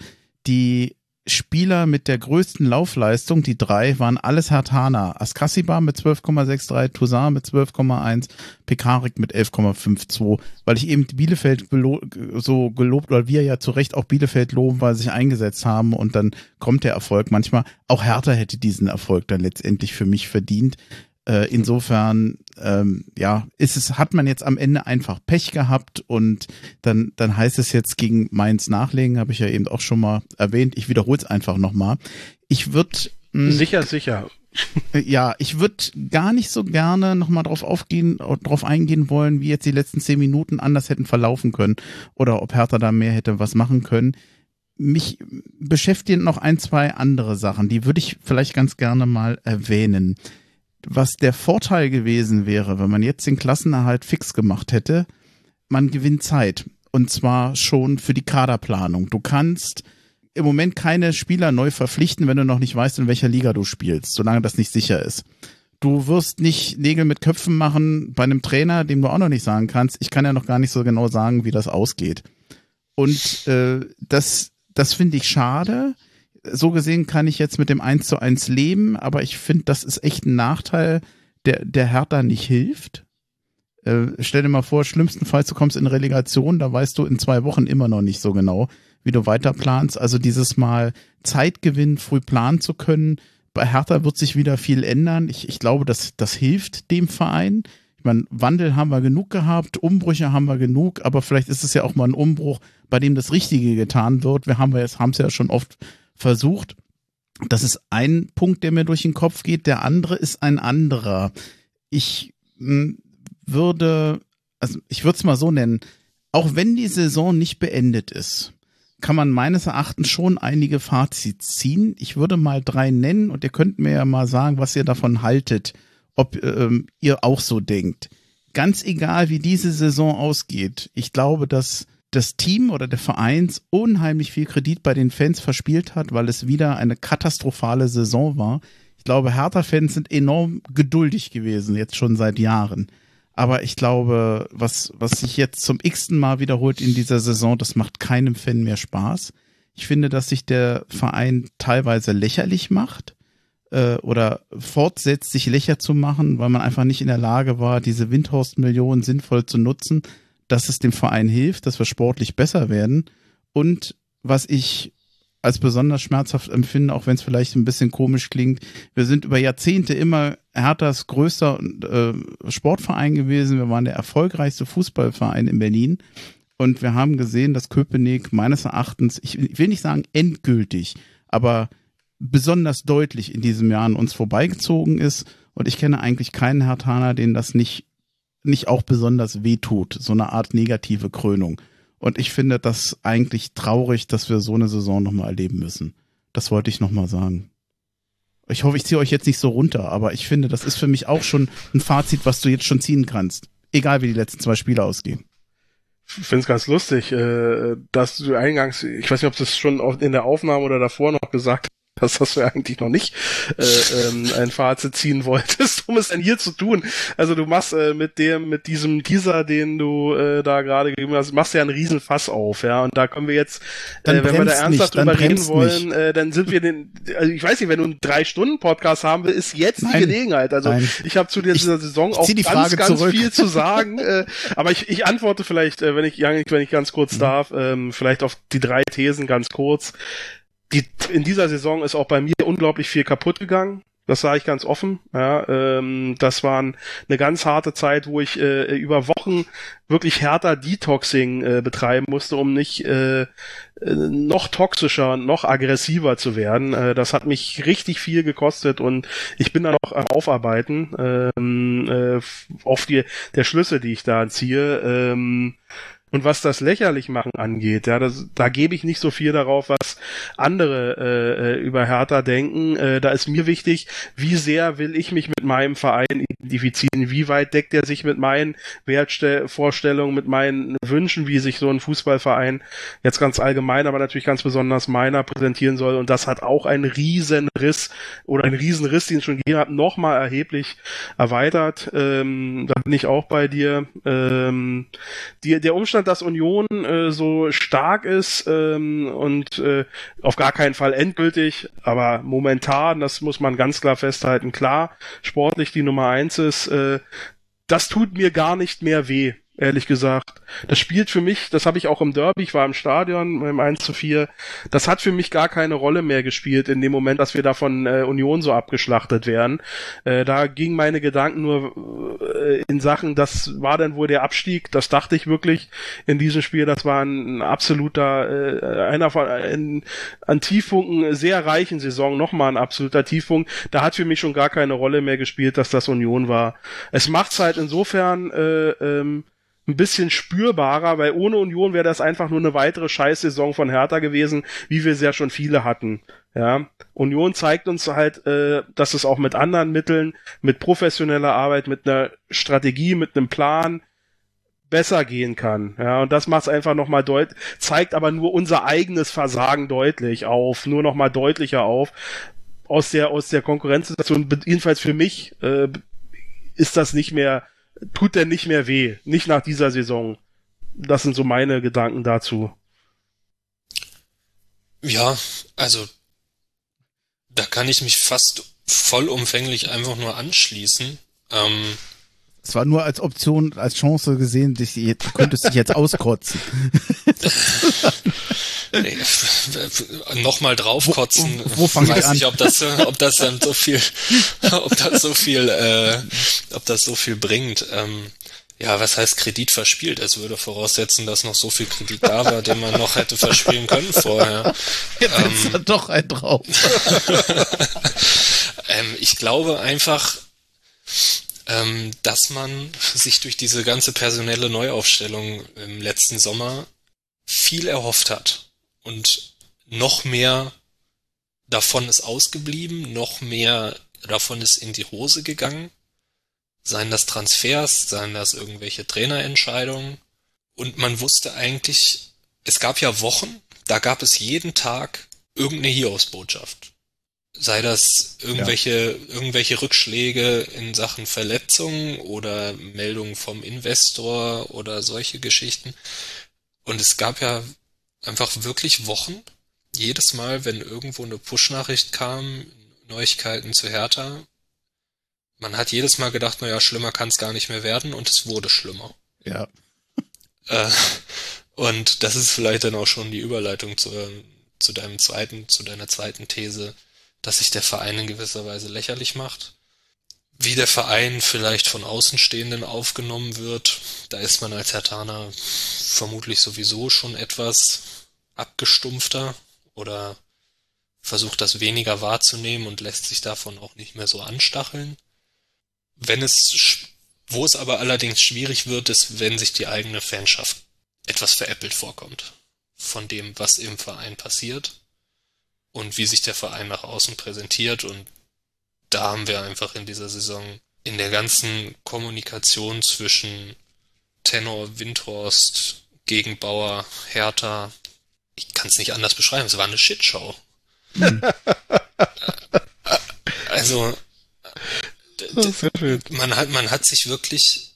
Die Spieler mit der größten Laufleistung, die drei, waren alles Hertaner. Askasiba mit 12,63, Toussaint mit 12,1, Pekarik mit 11,52, weil ich eben Bielefeld so gelobt, oder wir ja zu Recht auch Bielefeld loben, weil sie sich eingesetzt haben und dann kommt der Erfolg manchmal. Auch Hertha hätte diesen Erfolg dann letztendlich für mich verdient. Äh, insofern, ähm, ja, ist es, hat man jetzt am Ende einfach Pech gehabt und dann, dann heißt es jetzt gegen Mainz nachlegen, habe ich ja eben auch schon mal erwähnt. Ich wiederhole es einfach nochmal. Ich würde Sicher, sicher. Ja, ich würde gar nicht so gerne nochmal drauf aufgehen, drauf eingehen wollen, wie jetzt die letzten zehn Minuten anders hätten verlaufen können oder ob Hertha da mehr hätte was machen können. Mich beschäftigen noch ein, zwei andere Sachen, die würde ich vielleicht ganz gerne mal erwähnen was der Vorteil gewesen wäre, wenn man jetzt den Klassenerhalt fix gemacht hätte, man gewinnt Zeit. Und zwar schon für die Kaderplanung. Du kannst im Moment keine Spieler neu verpflichten, wenn du noch nicht weißt, in welcher Liga du spielst, solange das nicht sicher ist. Du wirst nicht Nägel mit Köpfen machen bei einem Trainer, dem du auch noch nicht sagen kannst, ich kann ja noch gar nicht so genau sagen, wie das ausgeht. Und äh, das, das finde ich schade so gesehen kann ich jetzt mit dem 1 zu 1 leben, aber ich finde, das ist echt ein Nachteil, der, der Hertha nicht hilft. Äh, stell dir mal vor, schlimmstenfalls du kommst in Relegation, da weißt du in zwei Wochen immer noch nicht so genau, wie du weiter planst. Also dieses Mal Zeit gewinnen, früh planen zu können. Bei Hertha wird sich wieder viel ändern. Ich, ich glaube, das, das hilft dem Verein. Ich meine, Wandel haben wir genug gehabt, Umbrüche haben wir genug, aber vielleicht ist es ja auch mal ein Umbruch, bei dem das Richtige getan wird. Wir haben es ja schon oft versucht. Das ist ein Punkt, der mir durch den Kopf geht. Der andere ist ein anderer. Ich hm, würde, also ich würde es mal so nennen, auch wenn die Saison nicht beendet ist, kann man meines Erachtens schon einige Fazits ziehen. Ich würde mal drei nennen und ihr könnt mir ja mal sagen, was ihr davon haltet, ob ähm, ihr auch so denkt. Ganz egal, wie diese Saison ausgeht, ich glaube, dass das Team oder der Verein unheimlich viel Kredit bei den Fans verspielt hat, weil es wieder eine katastrophale Saison war. Ich glaube, Hertha-Fans sind enorm geduldig gewesen, jetzt schon seit Jahren. Aber ich glaube, was, was sich jetzt zum x-ten Mal wiederholt in dieser Saison, das macht keinem Fan mehr Spaß. Ich finde, dass sich der Verein teilweise lächerlich macht äh, oder fortsetzt, sich lächer zu machen, weil man einfach nicht in der Lage war, diese Windhorst-Millionen sinnvoll zu nutzen dass es dem Verein hilft, dass wir sportlich besser werden. Und was ich als besonders schmerzhaft empfinde, auch wenn es vielleicht ein bisschen komisch klingt, wir sind über Jahrzehnte immer Herthas größter äh, Sportverein gewesen. Wir waren der erfolgreichste Fußballverein in Berlin. Und wir haben gesehen, dass Köpenick meines Erachtens, ich will nicht sagen endgültig, aber besonders deutlich in diesem Jahr an uns vorbeigezogen ist. Und ich kenne eigentlich keinen Hertaner, den das nicht nicht auch besonders wehtut, so eine Art negative Krönung. Und ich finde das eigentlich traurig, dass wir so eine Saison nochmal erleben müssen. Das wollte ich nochmal sagen. Ich hoffe, ich ziehe euch jetzt nicht so runter, aber ich finde, das ist für mich auch schon ein Fazit, was du jetzt schon ziehen kannst. Egal wie die letzten zwei Spiele ausgehen. Ich finde es ganz lustig, äh, dass du eingangs, ich weiß nicht, ob du es schon in der Aufnahme oder davor noch gesagt das hast du eigentlich noch nicht äh, ähm, ein Fazit ziehen wolltest, um es denn hier zu tun. Also du machst äh, mit dem, mit diesem Teaser, den du äh, da gerade gegeben hast, machst ja einen Riesenfass auf, ja. Und da können wir jetzt, äh, wenn wir da ernsthaft drüber reden wollen, äh, dann sind wir den, also ich weiß nicht, wenn du einen drei Stunden Podcast haben willst, ist jetzt Nein. die Gelegenheit. Also Nein. ich habe zu dieser Saison auch ganz, ganz zurück. viel zu sagen. äh, aber ich, ich antworte vielleicht, äh, wenn ich, wenn ich ganz kurz mhm. darf, ähm, vielleicht auf die drei Thesen ganz kurz die, in dieser Saison ist auch bei mir unglaublich viel kaputt gegangen. Das sage ich ganz offen. Ja, ähm, das war eine ganz harte Zeit, wo ich äh, über Wochen wirklich härter Detoxing äh, betreiben musste, um nicht äh, äh noch toxischer, noch aggressiver zu werden. Äh, das hat mich richtig viel gekostet und ich bin da noch am Aufarbeiten ähm, äh, auf die der Schlüsse, die ich da ziehe. Ähm, und was das lächerlich machen angeht, ja, das, da gebe ich nicht so viel darauf, was andere äh, äh, über Hertha denken. Äh, da ist mir wichtig, wie sehr will ich mich mit meinem Verein identifizieren, wie weit deckt er sich mit meinen Wertvorstellungen, mit meinen Wünschen, wie sich so ein Fußballverein jetzt ganz allgemein, aber natürlich ganz besonders meiner präsentieren soll. Und das hat auch einen riesen Riss oder einen riesen Riss, den es schon gegeben hat, nochmal erheblich erweitert. Ähm, da bin ich auch bei dir. Ähm, die, der Umstand Umstand, dass Union äh, so stark ist ähm, und äh, auf gar keinen Fall endgültig, aber momentan, das muss man ganz klar festhalten, klar, sportlich die Nummer eins ist, äh, das tut mir gar nicht mehr weh ehrlich gesagt. Das spielt für mich, das habe ich auch im Derby, ich war im Stadion beim 1 zu 4, das hat für mich gar keine Rolle mehr gespielt in dem Moment, dass wir da von äh, Union so abgeschlachtet werden. Äh, da gingen meine Gedanken nur äh, in Sachen, das war dann wohl der Abstieg, das dachte ich wirklich in diesem Spiel, das war ein absoluter, äh, einer von ein, an Tiefpunkten sehr reichen Saison, nochmal ein absoluter Tiefpunkt. Da hat für mich schon gar keine Rolle mehr gespielt, dass das Union war. Es macht's halt insofern äh, ähm, ein bisschen spürbarer, weil ohne Union wäre das einfach nur eine weitere Scheißsaison von Hertha gewesen, wie wir es ja schon viele hatten. Ja, Union zeigt uns halt, äh, dass es auch mit anderen Mitteln, mit professioneller Arbeit, mit einer Strategie, mit einem Plan besser gehen kann. Ja, und das macht es einfach nochmal deutlich, zeigt aber nur unser eigenes Versagen deutlich auf, nur nochmal deutlicher auf. Aus der, aus der Konkurrenzsituation, jedenfalls für mich, äh, ist das nicht mehr tut denn nicht mehr weh. Nicht nach dieser Saison. Das sind so meine Gedanken dazu. Ja, also da kann ich mich fast vollumfänglich einfach nur anschließen. Ähm, es war nur als Option, als Chance gesehen, dich, du könntest dich jetzt auskotzen. nee, nochmal draufkotzen. Wo, wo ich weiß nicht, ob das, ob das dann so viel, ob das so viel, äh, ob das so viel bringt. Ähm, ja, was heißt Kredit verspielt? Es würde voraussetzen, dass noch so viel Kredit da war, den man noch hätte verspielen können vorher. Jetzt ähm, ist doch ein drauf. ähm, ich glaube einfach, ähm, dass man sich durch diese ganze personelle Neuaufstellung im letzten Sommer viel erhofft hat. Und noch mehr davon ist ausgeblieben, noch mehr davon ist in die Hose gegangen. Seien das Transfers, seien das irgendwelche Trainerentscheidungen. Und man wusste eigentlich, es gab ja Wochen, da gab es jeden Tag irgendeine Hiobsbotschaft sei das irgendwelche, ja. irgendwelche Rückschläge in Sachen Verletzungen oder Meldungen vom Investor oder solche Geschichten. Und es gab ja einfach wirklich Wochen, jedes Mal, wenn irgendwo eine Push-Nachricht kam, Neuigkeiten zu Hertha, man hat jedes Mal gedacht, naja, schlimmer kann es gar nicht mehr werden und es wurde schlimmer. Ja. Äh, und das ist vielleicht dann auch schon die Überleitung zu, zu deinem zweiten, zu deiner zweiten These dass sich der Verein in gewisser Weise lächerlich macht. Wie der Verein vielleicht von Außenstehenden aufgenommen wird, da ist man als Hertaner vermutlich sowieso schon etwas abgestumpfter oder versucht das weniger wahrzunehmen und lässt sich davon auch nicht mehr so anstacheln. Wenn es, wo es aber allerdings schwierig wird, ist, wenn sich die eigene Fanschaft etwas veräppelt vorkommt von dem, was im Verein passiert und wie sich der Verein nach außen präsentiert. Und da haben wir einfach in dieser Saison in der ganzen Kommunikation zwischen Tenor, Windhorst, Gegenbauer, Hertha, ich kann es nicht anders beschreiben, es war eine Shitshow. also, man hat, man hat sich wirklich,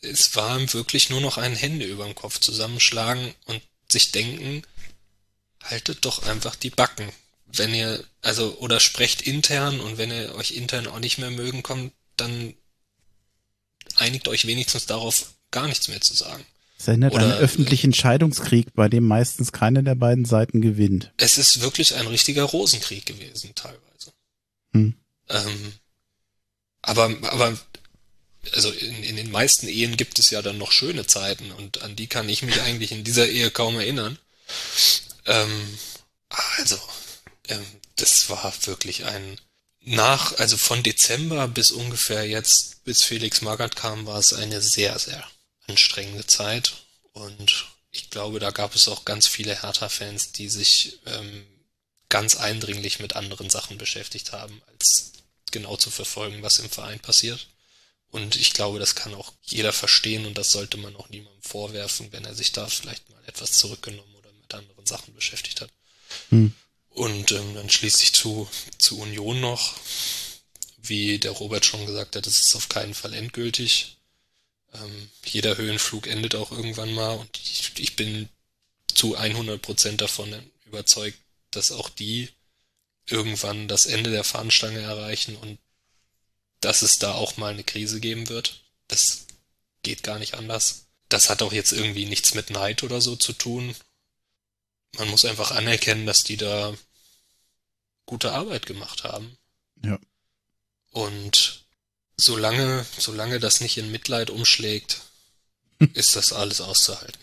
es war wirklich nur noch ein Hände über dem Kopf zusammenschlagen und sich denken, haltet doch einfach die Backen. Wenn ihr, also, oder sprecht intern und wenn ihr euch intern auch nicht mehr mögen kommt, dann einigt euch wenigstens darauf, gar nichts mehr zu sagen. Es erinnert einen öffentlichen Scheidungskrieg, bei dem meistens keine der beiden Seiten gewinnt. Es ist wirklich ein richtiger Rosenkrieg gewesen, teilweise. Hm. Ähm, aber, aber, also in, in den meisten Ehen gibt es ja dann noch schöne Zeiten und an die kann ich mich eigentlich in dieser Ehe kaum erinnern. Ähm, also, das war wirklich ein, nach, also von Dezember bis ungefähr jetzt, bis Felix Magath kam, war es eine sehr, sehr anstrengende Zeit. Und ich glaube, da gab es auch ganz viele Hertha-Fans, die sich ähm, ganz eindringlich mit anderen Sachen beschäftigt haben, als genau zu verfolgen, was im Verein passiert. Und ich glaube, das kann auch jeder verstehen und das sollte man auch niemandem vorwerfen, wenn er sich da vielleicht mal etwas zurückgenommen oder mit anderen Sachen beschäftigt hat. Hm. Und ähm, dann schließlich zu, zu Union noch, wie der Robert schon gesagt hat, das ist auf keinen Fall endgültig. Ähm, jeder Höhenflug endet auch irgendwann mal und ich, ich bin zu 100 Prozent davon überzeugt, dass auch die irgendwann das Ende der Fahnenstange erreichen und dass es da auch mal eine Krise geben wird. Das geht gar nicht anders. Das hat auch jetzt irgendwie nichts mit Neid oder so zu tun. Man muss einfach anerkennen, dass die da gute Arbeit gemacht haben. Ja. Und solange, solange das nicht in Mitleid umschlägt, ist das alles auszuhalten.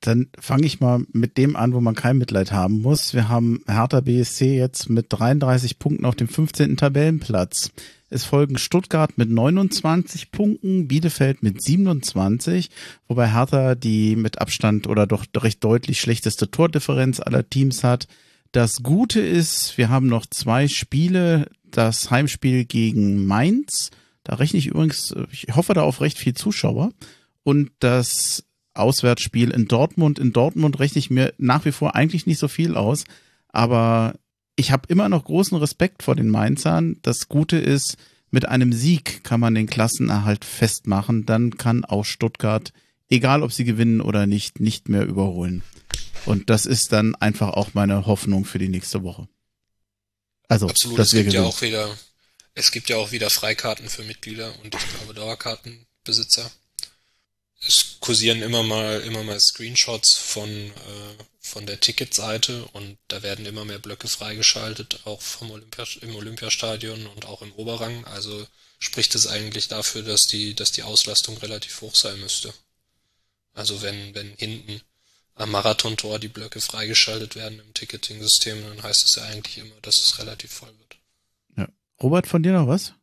Dann fange ich mal mit dem an, wo man kein Mitleid haben muss. Wir haben Hertha BSC jetzt mit 33 Punkten auf dem 15. Tabellenplatz. Es folgen Stuttgart mit 29 Punkten, Bielefeld mit 27, wobei Hertha die mit Abstand oder doch recht deutlich schlechteste Tordifferenz aller Teams hat. Das Gute ist, wir haben noch zwei Spiele. Das Heimspiel gegen Mainz. Da rechne ich übrigens, ich hoffe da auf recht viel Zuschauer. Und das Auswärtsspiel in Dortmund. In Dortmund rechne ich mir nach wie vor eigentlich nicht so viel aus, aber ich habe immer noch großen Respekt vor den Mainzern. Das Gute ist, mit einem Sieg kann man den Klassenerhalt festmachen. Dann kann auch Stuttgart, egal ob sie gewinnen oder nicht, nicht mehr überholen. Und das ist dann einfach auch meine Hoffnung für die nächste Woche. Also, Absolut, dass es wir gibt gewinnen. ja auch wieder, es gibt ja auch wieder Freikarten für Mitglieder und ich glaube Dauerkartenbesitzer es kursieren immer mal immer mal Screenshots von äh, von der Ticketseite und da werden immer mehr Blöcke freigeschaltet, auch vom Olympia, im Olympiastadion und auch im Oberrang. Also spricht es eigentlich dafür, dass die dass die Auslastung relativ hoch sein müsste. Also wenn wenn hinten am Marathontor die Blöcke freigeschaltet werden im Ticketing-System, dann heißt es ja eigentlich immer, dass es relativ voll wird. Ja. Robert, von dir noch was?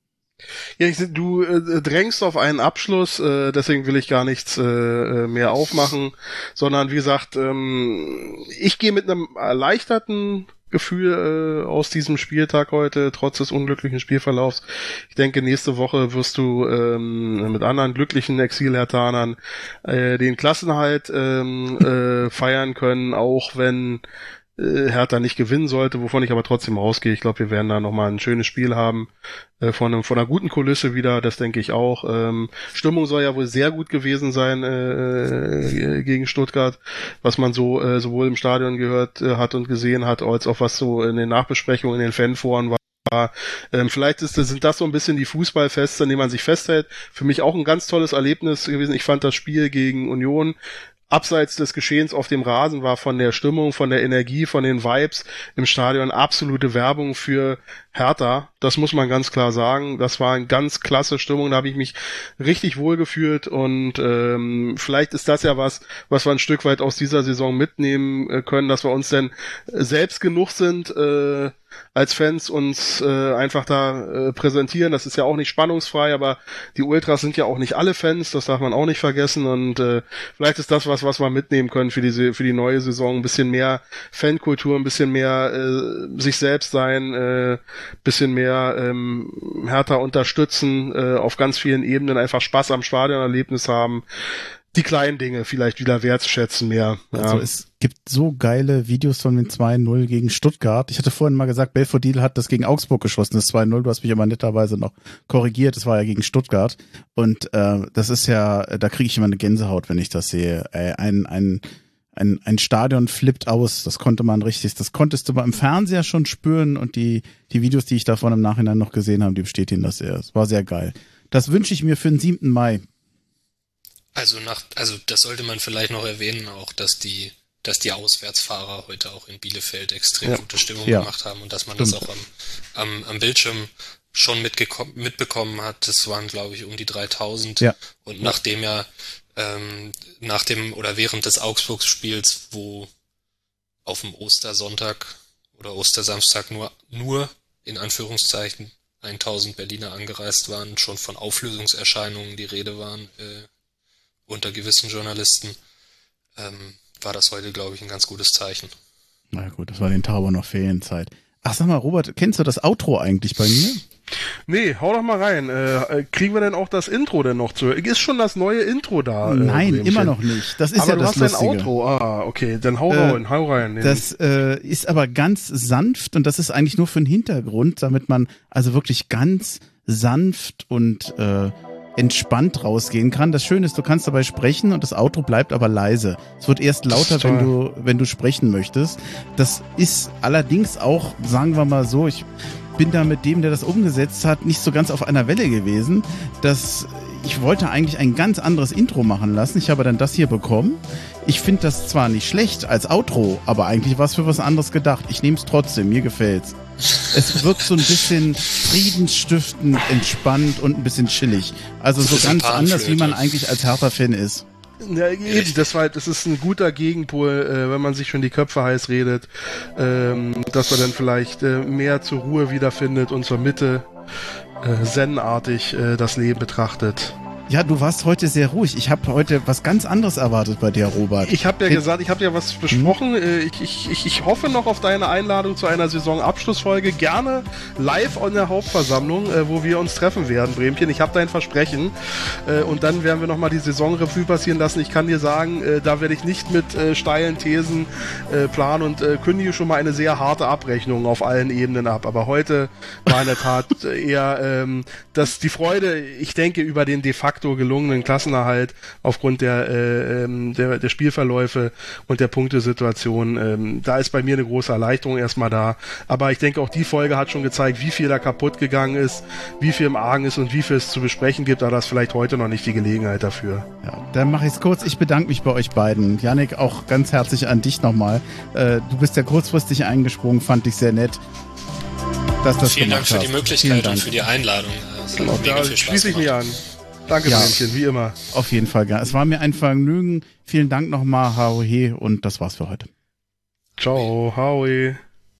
Ja, ich, du äh, drängst auf einen Abschluss, äh, deswegen will ich gar nichts äh, äh, mehr aufmachen, sondern wie gesagt, ähm, ich gehe mit einem erleichterten Gefühl äh, aus diesem Spieltag heute, trotz des unglücklichen Spielverlaufs. Ich denke, nächste Woche wirst du ähm, mit anderen glücklichen Exilhertanern äh, den Klassenhalt ähm, äh, feiern können, auch wenn äh, Hertha nicht gewinnen sollte, wovon ich aber trotzdem ausgehe. Ich glaube, wir werden da nochmal ein schönes Spiel haben, äh, von, einem, von einer guten Kulisse wieder, das denke ich auch. Ähm, Stimmung soll ja wohl sehr gut gewesen sein äh, äh, gegen Stuttgart, was man so äh, sowohl im Stadion gehört äh, hat und gesehen hat, als auch was so in den Nachbesprechungen, in den Fanforen war. Ähm, vielleicht ist, sind das so ein bisschen die Fußballfeste, an denen man sich festhält. Für mich auch ein ganz tolles Erlebnis gewesen. Ich fand das Spiel gegen Union abseits des Geschehens auf dem Rasen war von der Stimmung, von der Energie, von den Vibes im Stadion absolute Werbung für Hertha. Das muss man ganz klar sagen. Das war eine ganz klasse Stimmung. Da habe ich mich richtig wohl gefühlt und ähm, vielleicht ist das ja was, was wir ein Stück weit aus dieser Saison mitnehmen äh, können, dass wir uns denn selbst genug sind, äh, als Fans uns äh, einfach da äh, präsentieren. Das ist ja auch nicht spannungsfrei, aber die Ultras sind ja auch nicht alle Fans, das darf man auch nicht vergessen. Und äh, vielleicht ist das was, was wir mitnehmen können für diese für die neue Saison. Ein bisschen mehr Fankultur, ein bisschen mehr äh, sich selbst sein, äh, bisschen mehr ähm, härter unterstützen, äh, auf ganz vielen Ebenen einfach Spaß am Stadionerlebnis haben die kleinen Dinge vielleicht wieder wertschätzen mehr. Ja. Also es gibt so geile Videos von den 2-0 gegen Stuttgart. Ich hatte vorhin mal gesagt, Belfodil hat das gegen Augsburg geschossen, das 2-0. Du hast mich aber netterweise noch korrigiert. Das war ja gegen Stuttgart. Und äh, das ist ja, da kriege ich immer eine Gänsehaut, wenn ich das sehe. Äh, ein, ein, ein, ein Stadion flippt aus. Das konnte man richtig, das konntest du mal im Fernseher schon spüren und die, die Videos, die ich davon im Nachhinein noch gesehen habe, die bestätigen das sehr. Es war sehr geil. Das wünsche ich mir für den 7. Mai. Also nach, also das sollte man vielleicht noch erwähnen, auch dass die, dass die Auswärtsfahrer heute auch in Bielefeld extrem ja. gute Stimmung ja. gemacht haben und dass man Stimmt. das auch am, am, am Bildschirm schon mitbekommen hat. Das waren, glaube ich, um die 3000. Ja. Und nachdem ja ähm, nach dem oder während des Augsburg-Spiels, wo auf dem Ostersonntag oder Ostersamstag nur, nur in Anführungszeichen 1000 Berliner angereist waren, schon von Auflösungserscheinungen die Rede waren, äh, unter gewissen Journalisten, ähm, war das heute, glaube ich, ein ganz gutes Zeichen. Na gut, das war den Tauber noch Ferienzeit. Ach, sag mal, Robert, kennst du das Outro eigentlich bei mir? Nee, hau doch mal rein. Äh, äh kriegen wir denn auch das Intro denn noch zu? Ist schon das neue Intro da? Äh, Nein, äh, immer noch nicht. Das ist aber ja das Lustige. du hast ein Outro. Ah, okay, dann hau äh, rein, hau rein. Das äh, ist aber ganz sanft und das ist eigentlich nur für den Hintergrund, damit man also wirklich ganz sanft und äh, entspannt rausgehen kann. Das Schöne ist, du kannst dabei sprechen und das Auto bleibt aber leise. Es wird erst lauter, wenn du, wenn du sprechen möchtest. Das ist allerdings auch, sagen wir mal so, ich bin da mit dem, der das umgesetzt hat, nicht so ganz auf einer Welle gewesen. Das, ich wollte eigentlich ein ganz anderes Intro machen lassen. Ich habe dann das hier bekommen. Ich finde das zwar nicht schlecht als Outro, aber eigentlich war es für was anderes gedacht. Ich nehme es trotzdem, mir gefällt's. Es wirkt so ein bisschen friedensstiftend, entspannt und ein bisschen chillig. Also so ganz anders, wie man eigentlich als Hertha-Fan ist. Ja, eben, das, war, das ist ein guter Gegenpol, äh, wenn man sich schon die Köpfe heiß redet, ähm, dass man dann vielleicht äh, mehr zur Ruhe wiederfindet und zur Mitte äh, zen-artig äh, das Leben betrachtet. Ja, du warst heute sehr ruhig. Ich habe heute was ganz anderes erwartet bei dir, Robert. Ich habe ja Hey. gesagt, ich habe ja was besprochen. Hm? Ich, ich, ich hoffe noch auf deine Einladung zu einer Saisonabschlussfolge. Gerne live an der Hauptversammlung, äh, wo wir uns treffen werden, Bremchen. Ich habe dein Versprechen. Äh, und dann werden wir nochmal die Saisonrevue passieren lassen. Ich kann dir sagen, da werde ich nicht mit steilen Thesen planen und kündige schon mal eine sehr harte Abrechnung auf allen Ebenen ab. Aber heute war in der Tat eher ähm, dass die Freude, ich denke, über den de facto facto gelungenen Klassenerhalt aufgrund der, äh, ähm, der, der Spielverläufe und der Punktesituation. Ähm, da ist bei mir eine große Erleichterung erstmal da. Aber ich denke, auch die Folge hat schon gezeigt, wie viel da kaputt gegangen ist, wie viel im Argen ist und wie viel es zu besprechen gibt. Aber das ist vielleicht heute noch nicht die Gelegenheit dafür. Ja, dann mache ich es kurz. Ich bedanke mich bei euch beiden. Janik, auch ganz herzlich an dich nochmal. Äh, du bist ja kurzfristig eingesprungen, fand ich sehr nett. Dass das Vielen Dank für hast. die Möglichkeit und für die Einladung. Genau, da schließe ich mich an. Danke, ja, Männchen, wie immer. Auf jeden Fall, ja. Es war mir ein Vergnügen. Vielen Dank nochmal, Howie, und das war's für heute. Ciao, Howie.